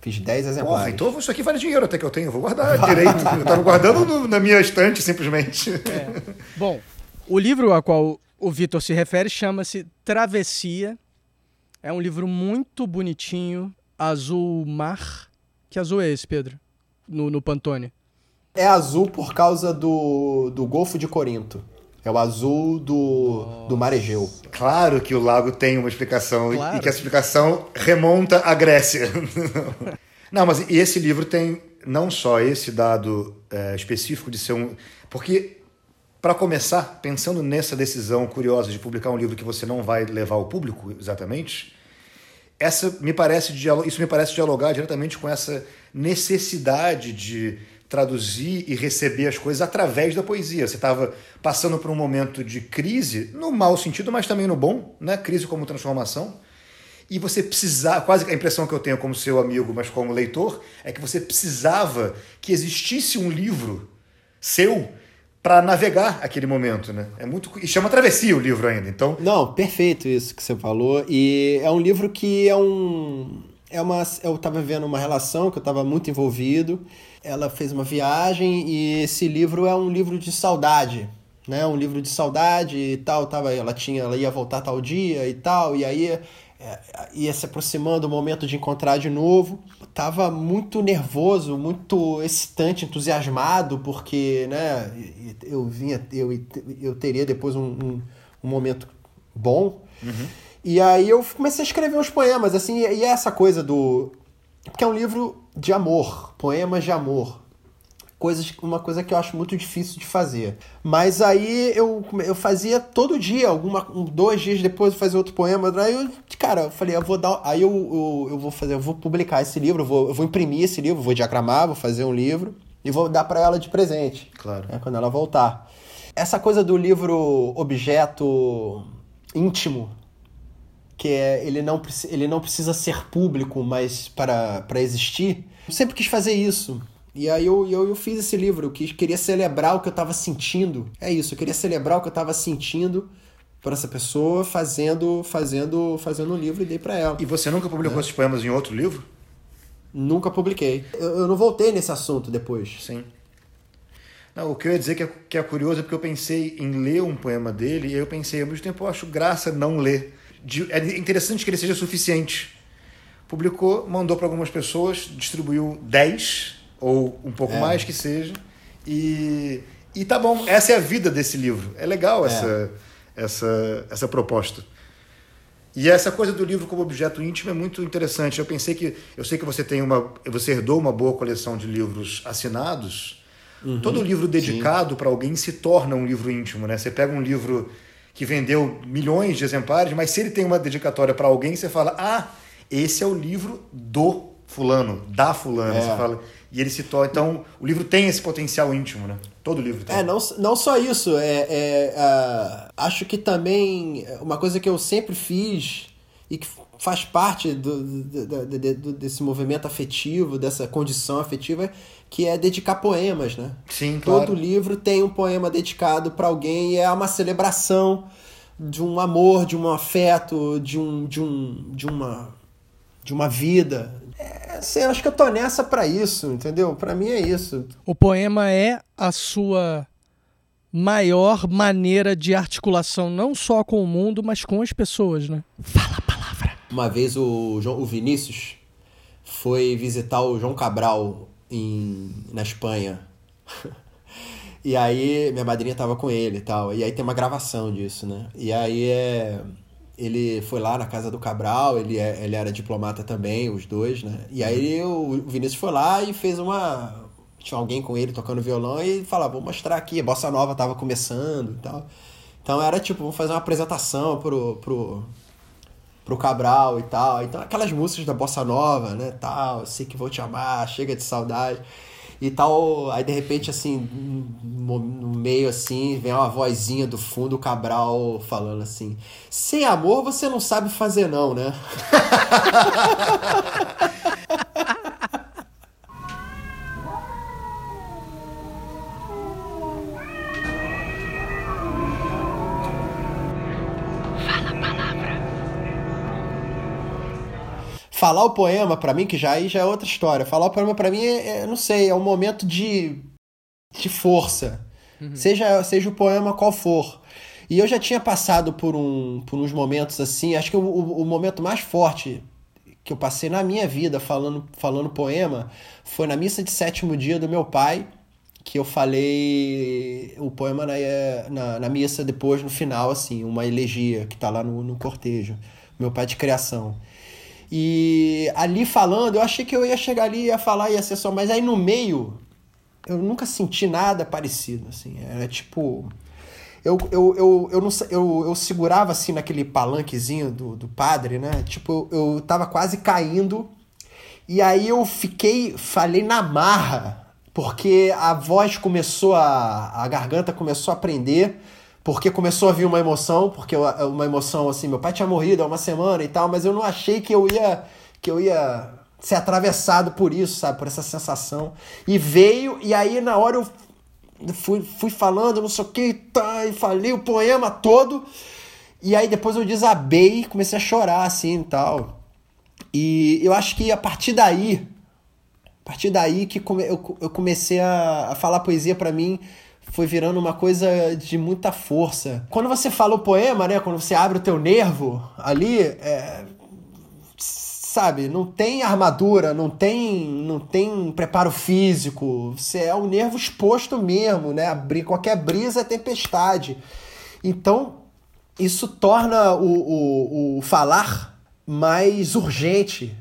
Fiz 10 Porra, exemplares. então isso aqui vale dinheiro até que eu tenho. Eu vou guardar direito. Eu tava guardando no- na minha estante, simplesmente. Bom, o livro a qual o Vitor se refere chama-se Travessia. É um livro muito bonitinho, azul mar. Que azul é esse, Pedro? No, no Pantone. É azul por causa do, do Golfo de Corinto. É o azul do, do Mar Egeu. Claro que o lago tem uma explicação e- Claro. e que essa explicação remonta à Grécia. não, mas esse livro tem não só esse dado é, específico de ser um. Porque, para começar, pensando nessa decisão curiosa de publicar um livro que você não vai levar ao público exatamente, essa me parece isso me parece dialogar diretamente com essa necessidade de traduzir e receber as coisas através da poesia. Você estava passando por um momento de crise, no mau sentido, mas também no bom, né? Crise como transformação. E você precisava, quase a impressão que eu tenho como seu amigo, mas como leitor, é que você precisava que existisse um livro seu para navegar aquele momento, né? É muito e chama Travessia o livro ainda. Então, Não, perfeito isso que você falou. E é um livro que é um. É uma, eu tava vendo uma relação que eu tava muito envolvido. Ela fez uma viagem e esse livro é um livro de saudade, né? Um livro de saudade e tal. Tava, ela tinha, ela ia voltar tal dia e tal. E aí é, ia se aproximando o momento de encontrar de novo. Tava muito nervoso, muito excitante, entusiasmado, porque, né? Eu vinha, eu, eu teria depois um, um, um momento bom. E aí eu comecei a escrever uns poemas, assim, e essa coisa do. Porque é um livro de amor, poemas de amor. Coisas, uma coisa que eu acho muito difícil de fazer. Mas aí eu, eu fazia todo dia, alguma, um, dois dias depois eu fazia outro poema. Aí eu, cara, eu falei, eu vou dar. Aí eu, eu, eu vou fazer, eu vou publicar esse livro, eu vou, eu vou imprimir esse livro, vou diagramar, vou fazer um livro e vou dar para ela de presente. Claro. né, quando ela voltar. Essa coisa do livro objeto íntimo, que é ele não, ele não precisa ser público, mas para, para existir. Eu sempre quis fazer isso. E aí eu, eu, eu fiz esse livro, eu quis, queria celebrar o que eu estava sentindo. É isso, eu queria celebrar o que eu estava sentindo por essa pessoa fazendo fazendo fazendo um livro e dei para ela. e você nunca publicou esses poemas em outro livro? Nunca publiquei. Eu, eu não voltei nesse assunto depois. Sim. Não, o que eu ia dizer que é, que é curioso é porque eu pensei em ler um poema dele e eu pensei, ao mesmo tempo, eu acho graça não ler. De- é interessante que ele seja suficiente. Publicou, mandou para algumas pessoas, distribuiu 10 ou um pouco É. mais que seja. E, e tá bom, essa é a vida desse livro. É legal essa, essa, essa proposta. E essa coisa do livro como objeto íntimo é muito interessante. Eu pensei que. Eu sei que você tem uma. Você herdou uma boa coleção de livros assinados. Todo livro dedicado para alguém se torna um livro íntimo, né? Você pega um livro que vendeu milhões de exemplares, mas se ele tem uma dedicatória para alguém, você fala: ah, esse é o livro do fulano, da fulana. É. Você fala. E ele se torna. Então, o livro tem esse potencial íntimo, né? Todo livro tem. É, não, não só isso, é, é, ah, acho que também uma coisa que eu sempre fiz e que faz parte do, do- do- do- do- desse movimento afetivo, dessa condição afetiva, que é dedicar poemas, né? Sim, claro. Todo livro tem um poema dedicado para alguém e é uma celebração de um amor, de um afeto, de um, de um, de uma, de uma vida. É, assim, eu acho que eu tô nessa para isso, entendeu? Para mim é isso. O poema é a sua maior maneira de articulação, não só com o mundo, mas com as pessoas, né? Fala a palavra. Uma vez o, João- o Vinícius foi visitar o João Cabral em, na Espanha. E aí minha madrinha tava com ele e tal. E aí tem uma gravação disso, né? E aí é. Ele foi lá na casa do Cabral, ele, é, ele era diplomata também, os dois, né? E aí o, Vinícius foi lá e fez uma. Tinha alguém com ele tocando violão e falava, vou mostrar aqui, a Bossa Nova tava começando e tal. Então era tipo, vamos fazer uma apresentação pro, pro, pro Cabral e tal. Então aquelas músicas da bossa nova, né, tal, sei que vou te amar, chega de saudade e tal. Aí de repente assim, no, no meio assim, vem uma vozinha do fundo o Cabral falando assim: "Sem amor você não sabe fazer não, né?" falar o poema para mim, que já aí já é outra história. Falar o poema para mim é, é, não sei, é um momento de, de força. Uhum. Seja, seja o poema qual for. E eu já tinha passado por, um, por uns momentos assim, acho que o, o, o momento mais forte que eu passei na minha vida falando, falando poema foi na missa de sétimo dia do meu pai, que eu falei o poema na, na, na missa depois, no final, assim, uma elegia que tá lá no, no cortejo. Meu pai de criação. E ali falando, eu achei que eu ia chegar ali, ia falar, ia ser só, mas aí no meio, eu nunca senti nada parecido, assim. Era tipo. Eu, eu, eu, eu, não, eu, eu segurava assim naquele palanquezinho do, do padre, né? Tipo, eu, eu tava quase caindo. E aí eu fiquei, falei na marra, porque a voz começou a. a garganta começou a prender porque começou a vir uma emoção, porque uma emoção assim, meu pai tinha morrido há uma semana e tal, mas eu não achei que eu ia que eu ia ser atravessado por isso, sabe, por essa sensação. E veio e aí na hora eu fui, fui falando, não sei o que, tá, e falei o poema todo. E aí depois eu desabei, comecei a chorar assim e tal. E eu acho que a partir daí, a partir daí que eu, eu comecei a, a falar poesia para mim foi virando uma coisa de muita força. Quando você fala o poema, né? Quando você abre o teu nervo ali, é, sabe, não tem armadura, não tem, não tem preparo físico. Você é o nervo exposto mesmo, né? Qualquer brisa é tempestade. Então, isso torna o, o, o falar mais urgente,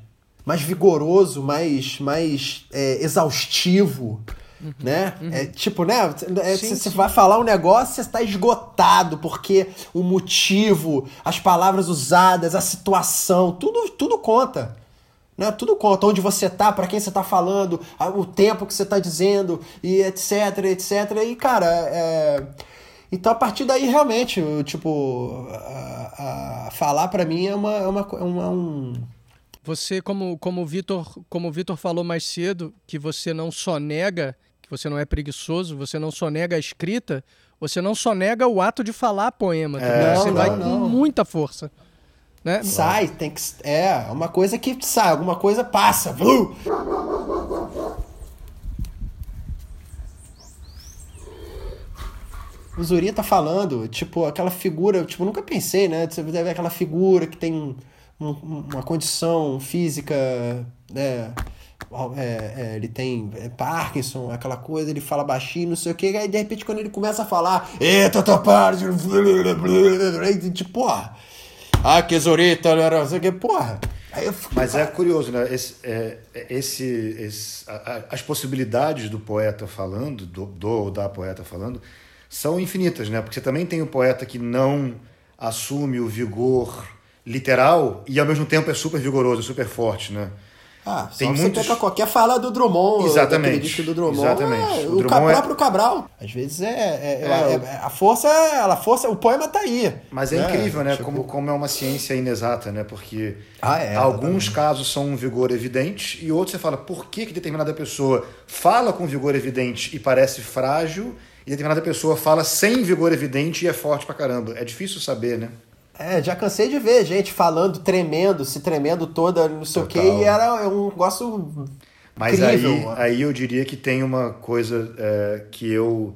mais vigoroso, mais, mais é, exaustivo. Uhum, né? Uhum. É tipo, né? É, você vai falar um negócio, você está esgotado, porque o motivo, as palavras usadas, a situação, tudo, tudo conta. Né? Tudo conta. Onde você tá, para quem você tá falando, o tempo que você tá dizendo, e etc, etc. E, cara, é... Então, a partir daí, realmente, tipo, a, a falar para mim é uma, é uma, é uma um... Você, como, como o Vitor como Vitor falou mais cedo, que você não só nega você não é preguiçoso, você não só nega a escrita, você não só nega o ato de falar poema. É, você não, vai não. com muita força. Né? Sai, tem que. É, uma coisa que sai, alguma coisa passa. O Zuri tá falando, tipo, aquela figura, tipo, nunca pensei, né? Você deve ver aquela figura que tem um, uma condição física, né? É, é, ele tem é, Parkinson, aquela coisa, ele fala baixinho, não sei o que, aí de repente quando ele começa a falar, eita, tua parte, tipo, porra, ah, que zorita, não sei o que, porra. Fico... Mas é curioso, né? Esse, é, esse, esse a, a, as possibilidades do poeta falando, do, do ou da poeta falando, são infinitas, né? Porque você também tem o poeta que não assume o vigor literal e ao mesmo tempo é super vigoroso, super forte, né? Ah, tem só muitos... você pega qualquer fala do Drummond, exatamente, disco do Drummond, exatamente. É, o, o Drummond é- próprio Cabral. Às vezes é, é, é, é, a força, ela força, o poema tá aí. Mas é né? incrível, né? Tipo... Como, como é uma ciência inexata, né? Porque ah, alguns exatamente. casos são um vigor evidente e outros você fala, por que, que determinada pessoa fala com vigor evidente e parece frágil e determinada pessoa fala sem vigor evidente e é forte pra caramba. É difícil saber, né? É, já cansei de ver gente falando, tremendo, se tremendo toda, não sei Total. o quê, e era um negócio Mas incrível. Aí, aí eu diria que tem uma coisa é, que eu,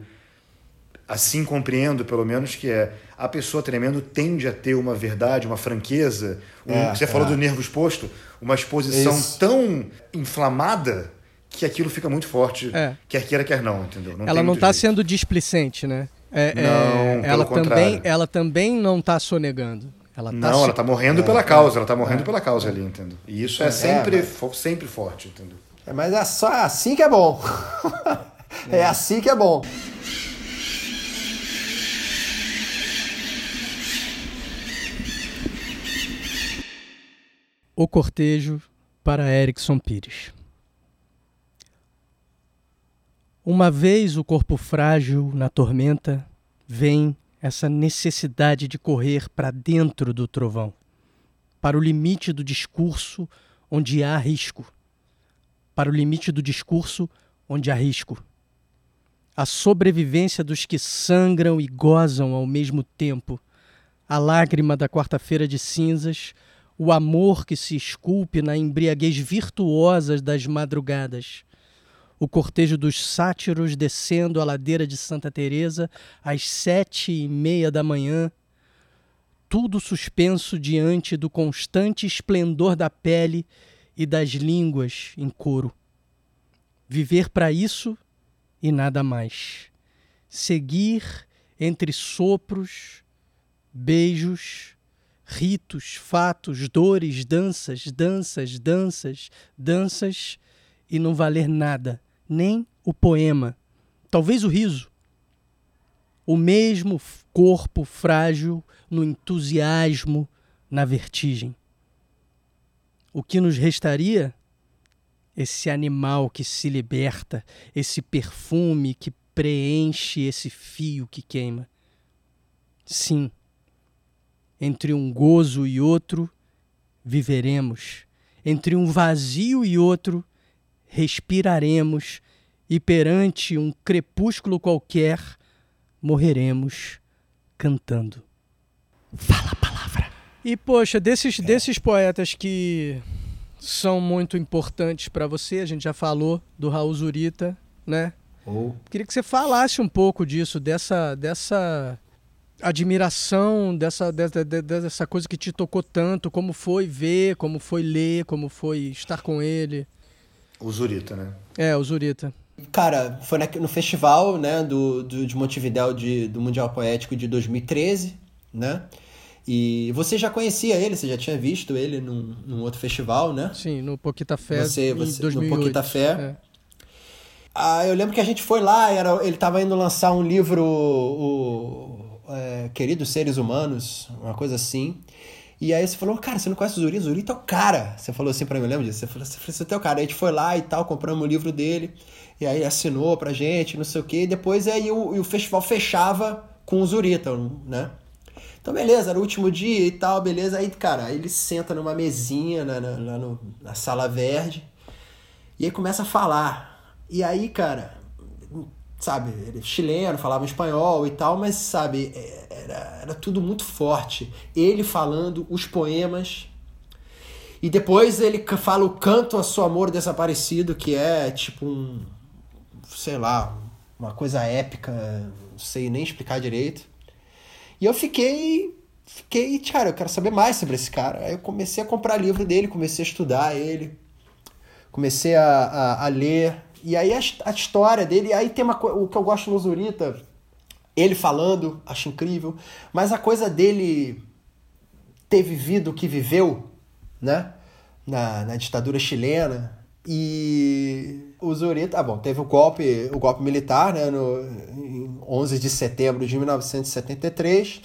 assim compreendo, pelo menos, que é a pessoa tremendo tende a ter uma verdade, uma franqueza. Um, é, você é. falou do nervo exposto, uma exposição Isso. tão inflamada que aquilo fica muito forte, é. quer queira, quer não, entendeu? Não Ela não está sendo displicente, né? É, é, não, ela também, ela também não está sonegando. Ela tá não, se... ela está morrendo é, pela causa, ela está morrendo é. pela causa ali, entendeu? E isso é, sempre, mas... sempre forte, entendeu? mas é só assim que é bom. é assim que é bom. O cortejo para Erickson Pires. Uma vez o corpo frágil na tormenta, vem essa necessidade de correr para dentro do trovão, para o limite do discurso onde há risco, para o limite do discurso onde há risco. A sobrevivência dos que sangram e gozam ao mesmo tempo, a lágrima da quarta-feira de cinzas, o amor que se esculpe na embriaguez virtuosa das madrugadas, o cortejo dos sátiros descendo a ladeira de Santa Teresa às sete e meia da manhã, tudo suspenso diante do constante esplendor da pele e das línguas em coro. Viver para isso e nada mais. Seguir entre sopros, beijos, ritos, fatos, dores, danças, danças, danças, danças e não valer nada, nem o poema, talvez o riso. O mesmo corpo frágil no entusiasmo, na vertigem. O que nos restaria? Esse animal que se liberta, esse perfume que preenche esse fio que queima. Sim, entre um gozo e outro, viveremos. Entre um vazio e outro, respiraremos. E perante um crepúsculo qualquer, morreremos cantando. Fala a palavra. E, poxa, desses, é. desses poetas que são muito importantes para você, a gente já falou do Raul Zurita, né? Oh. Queria que você falasse um pouco disso, dessa, dessa admiração dessa, dessa, dessa coisa que te tocou tanto? Como foi ver, como foi ler, como foi estar com ele? O Zurita, né? É, o Zurita. Cara, foi no festival né, do, do, de Montevidéu de, do Mundial Poético de 2013, né? E você já conhecia ele, você já tinha visto ele num, num outro festival, né? Sim, no Poquita Fé você, você, 2008. No Poquita Fé. É. Ah, eu lembro que a gente foi lá, era, ele estava indo lançar um livro, o, é, Queridos Seres Humanos, uma coisa assim. E aí você falou, cara, você não conhece o Zuri? O Zuri é o cara. Você falou assim pra mim, lembra disso? Você falou, você é o cara. Aí a gente foi lá e tal, compramos o livro dele. E aí assinou pra gente, não sei o quê. E depois aí o, o festival fechava com o Zurita, né? Então, beleza, era o último dia e tal, beleza. Aí, cara, aí ele senta numa mesinha na, na, na, na sala verde. E aí começa a falar. E aí, cara, sabe, ele é chileno, falava espanhol e tal, mas, sabe, é, era, era tudo muito forte. Ele falando os poemas. E depois ele fala o canto a seu amor desaparecido, que é tipo um. sei lá, uma coisa épica, não sei nem explicar direito. E eu fiquei. Fiquei, cara, eu quero saber mais sobre esse cara. Aí eu comecei a comprar livro dele, comecei a estudar ele, comecei a, a, a ler e aí a, a história dele, aí tem uma o que eu gosto no Zurita, ele falando, acho incrível, mas a coisa dele ter vivido o que viveu, né? Na, na ditadura chilena. E o Zurita, ah, bom, teve o golpe, o golpe militar, né, no em 11 de setembro de 1973.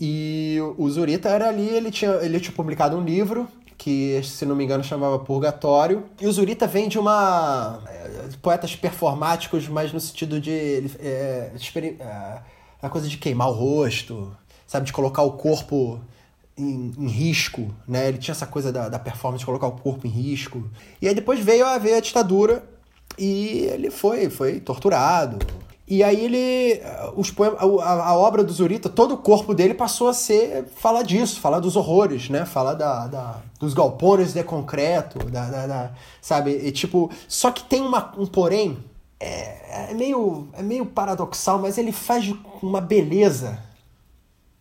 E o Zurita era ali, ele tinha, ele tinha publicado um livro que, se não me engano, chamava Purgatório. E o Zurita vem de uma. É, poetas performáticos, mas no sentido de. É, é, a coisa de queimar o rosto, sabe? De colocar o corpo em, em, risco, né? Ele tinha essa coisa da, da performance de colocar o corpo em risco. E aí depois veio a ver a ditadura e ele foi, foi torturado, e aí ele. Os poemas, a, a, obra do Zurita, todo o corpo dele passou a ser falar disso, falar dos horrores, né? Falar da, da dos galpões de concreto, da, da, da, sabe? E, tipo, só que tem uma, um porém. É, é, meio, é meio paradoxal, mas ele faz de uma beleza.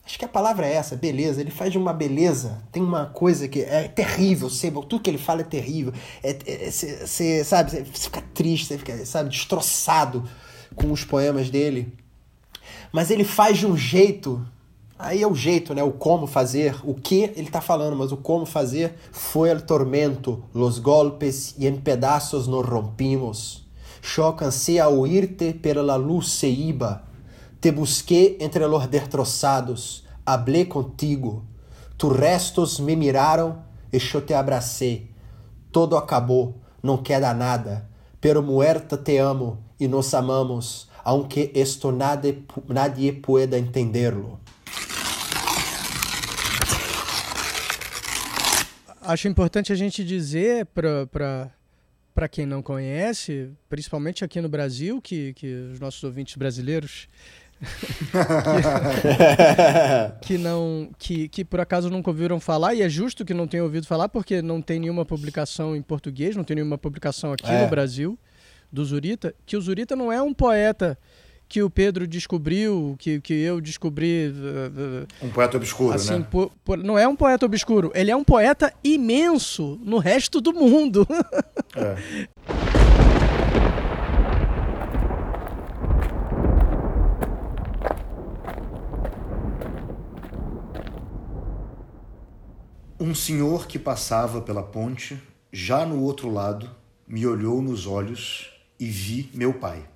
Acho que a palavra é essa, beleza. Ele faz de uma beleza. Tem uma coisa que é terrível, sabe? tudo que ele fala é terrível. Você, é, é, sabe, você fica triste, você fica, sabe, destroçado com os poemas dele. Mas ele faz de um jeito. Aí é o jeito, né? O como fazer, o que ele está falando, mas o como fazer. Foi el tormento, los golpes y en pedazos nos rompimos. Yo cansé a oírte, pero la luz se iba. Te busqué entre los destrozados, hablé contigo. Tus restos me miraram e yo te abracé. Todo acabou, não queda nada. Pero muerta te amo e nos amamos, aunque esto nadie, nadie pueda entenderlo. Acho importante a gente dizer para quem não conhece, principalmente aqui no Brasil, que, que os nossos ouvintes brasileiros que, que não que, que por acaso nunca ouviram falar e é justo que não tenham ouvido falar porque não tem nenhuma publicação em português, não tem nenhuma publicação aqui É. no Brasil do Zurita, que o Zurita não é um poeta que o Pedro descobriu, que, que eu descobri uh, uh, Um poeta obscuro, assim, né? po- po- não é um poeta obscuro, ele é um poeta imenso no resto do mundo. É. Um senhor que passava pela ponte, já no outro lado, me olhou nos olhos e vi meu pai.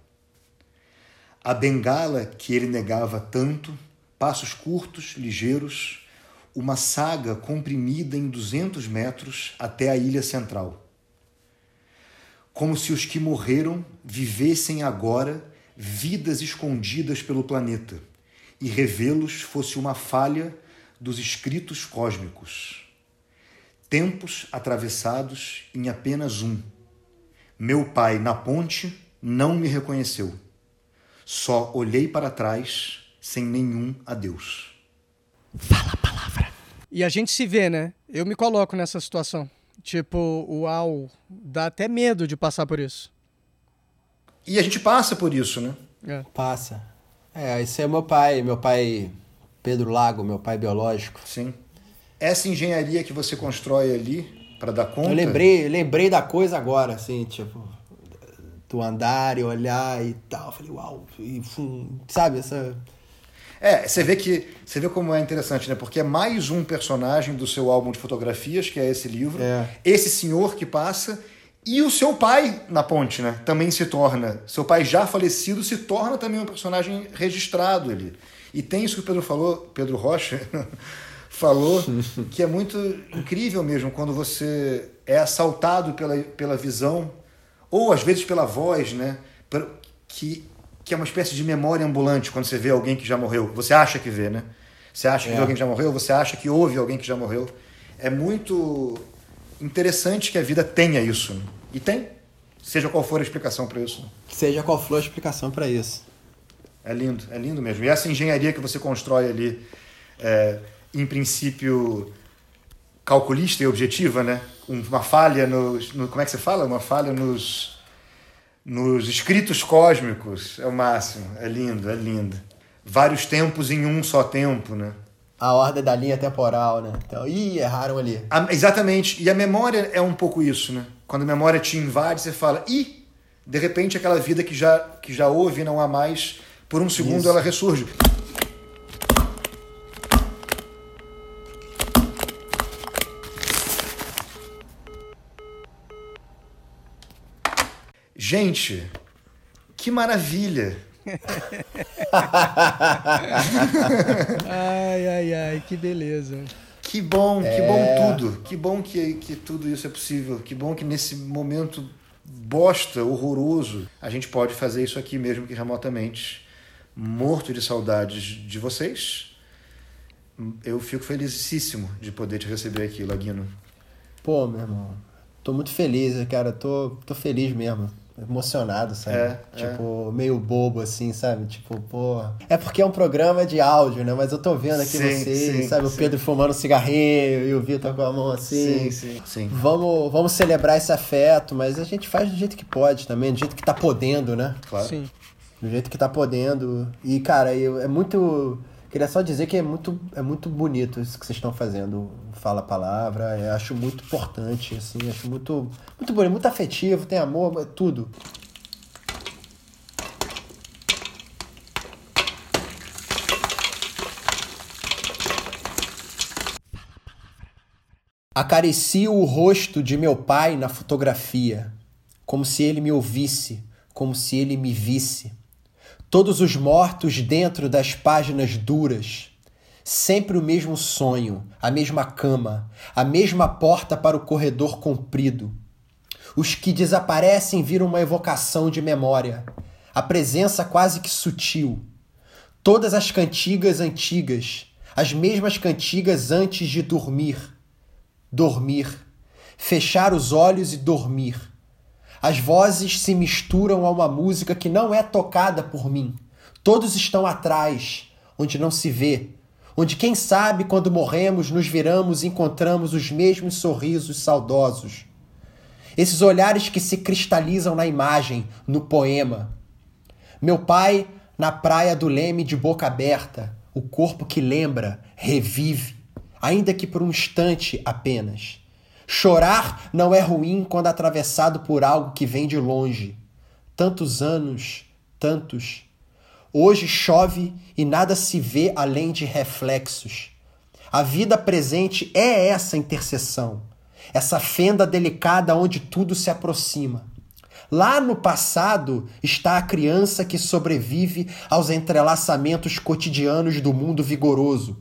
A bengala que ele negava tanto, passos curtos, ligeiros, uma saga comprimida em 200 metros até a ilha central. Como se os que morreram vivessem agora vidas escondidas pelo planeta e revê-los fosse uma falha dos escritos cósmicos. Tempos atravessados em apenas um. Meu pai na ponte não me reconheceu. Só olhei para trás sem nenhum adeus. E a gente se vê, né? Eu me coloco nessa situação. Tipo, uau, dá até medo de passar por isso. E a gente passa por isso, né? É. Passa. É, esse é meu pai, meu pai Pedro Lago, meu pai biológico. Sim. Essa engenharia que você constrói ali para dar conta. Eu lembrei, lembrei da coisa agora, assim, tipo, do andar e olhar e tal. Falei, uau, e, sabe, essa. É, você vê que você vê como é interessante, né? Porque é mais um personagem do seu álbum de fotografias, que é esse livro. É. Esse senhor que passa e o seu pai na ponte, né? Também se torna, seu pai já falecido se torna também um personagem registrado ali. E tem isso que o Pedro falou, Pedro Rocha falou, que é muito incrível mesmo quando você é assaltado pela, pela visão ou às vezes pela voz, né? Que que é uma espécie de memória ambulante quando você vê alguém que já morreu. Você acha que vê, né? Você acha que É. alguém que já morreu, você acha que ouve alguém que já morreu. É muito interessante que a vida tenha isso. né? E tem, seja qual for a explicação para isso. né? Seja qual for a explicação pra isso. É lindo, é lindo mesmo. E essa engenharia que você constrói ali, é, em princípio calculista e objetiva, né? Uma falha nos, no, como é que você fala? Uma falha nos nos escritos cósmicos é o máximo. É lindo, é lindo. Vários tempos em um só tempo, né? A ordem da linha temporal, né? Então, ih, erraram ali. A- exatamente. E a memória é um pouco isso, né? Quando a memória te invade, você fala, ih, de repente aquela vida que já, que já houve e não há mais, por um segundo Isso. ela ressurge. Gente, que maravilha! Ai, ai, ai, que beleza. Que bom, que bom tudo. Que bom que, que tudo isso é possível. Que bom que nesse momento bosta, horroroso, a gente pode fazer isso aqui mesmo que remotamente. Morto de saudades de vocês. Eu fico felicíssimo de poder te receber aqui, Laguino. Pô, meu irmão, tô muito feliz, cara. Tô, tô feliz mesmo. Emocionado, sabe? É, tipo, meio bobo, assim, sabe? Tipo, pô. É porque é um programa de áudio, né? Mas eu tô vendo aqui Sim, vocês, sim, sabe? O sim. Pedro fumando cigarrinho e o Vitor com a mão assim. sim. Sim. Vamos, vamos celebrar esse afeto, mas a gente faz do jeito que pode também, do jeito que tá podendo, né? Claro. Sim. Do jeito que tá podendo. E, cara, eu, é muito. Queria só dizer que é muito, é muito bonito isso que vocês estão fazendo. Fala a palavra. Eu acho muito importante, assim. Acho muito, muito bonito, muito afetivo, tem amor, é tudo. Acaricio o rosto de meu pai na fotografia, como se ele me ouvisse, como se ele me visse. Todos os mortos dentro das páginas duras. Sempre o mesmo sonho, a mesma cama, a mesma porta para o corredor comprido. Os que desaparecem viram uma evocação de memória, a presença quase que sutil. Todas as cantigas antigas, as mesmas cantigas antes de dormir. Dormir. Fechar os olhos e dormir. As vozes se misturam a uma música que não é tocada por mim. Todos estão atrás, onde não se vê, onde quem sabe quando morremos nos viramos e encontramos os mesmos sorrisos saudosos. Esses olhares que se cristalizam na imagem, no poema. Meu pai na praia do Leme de boca aberta, o corpo que lembra, revive, ainda que por um instante apenas. Chorar não é ruim quando atravessado por algo que vem de longe. Tantos anos, tantos. Hoje chove e nada se vê além de reflexos. A vida presente é essa interseção, essa fenda delicada onde tudo se aproxima. Lá no passado está a criança que sobrevive aos entrelaçamentos cotidianos do mundo vigoroso.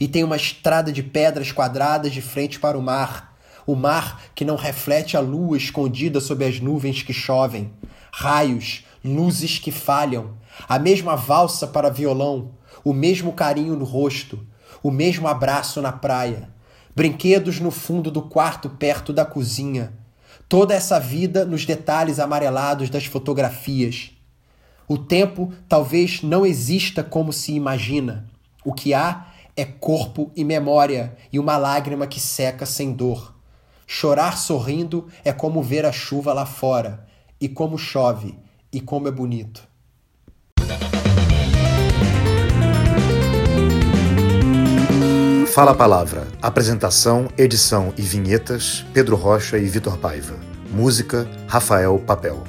E tem uma estrada de pedras quadradas de frente para o mar. O mar que não reflete a lua escondida sob as nuvens que chovem. Raios, luzes que falham. A mesma valsa para violão. O mesmo carinho no rosto. O mesmo abraço na praia. Brinquedos no fundo do quarto perto da cozinha toda essa vida nos detalhes amarelados das fotografias. O tempo talvez não exista como se imagina. O que há é corpo e memória e uma lágrima que seca sem dor. Chorar sorrindo é como ver a chuva lá fora, e como chove, e como é bonito. Fala a Palavra. Apresentação, edição e vinhetas: Pedro Rocha e Vitor Paiva. Música: Rafael Papel.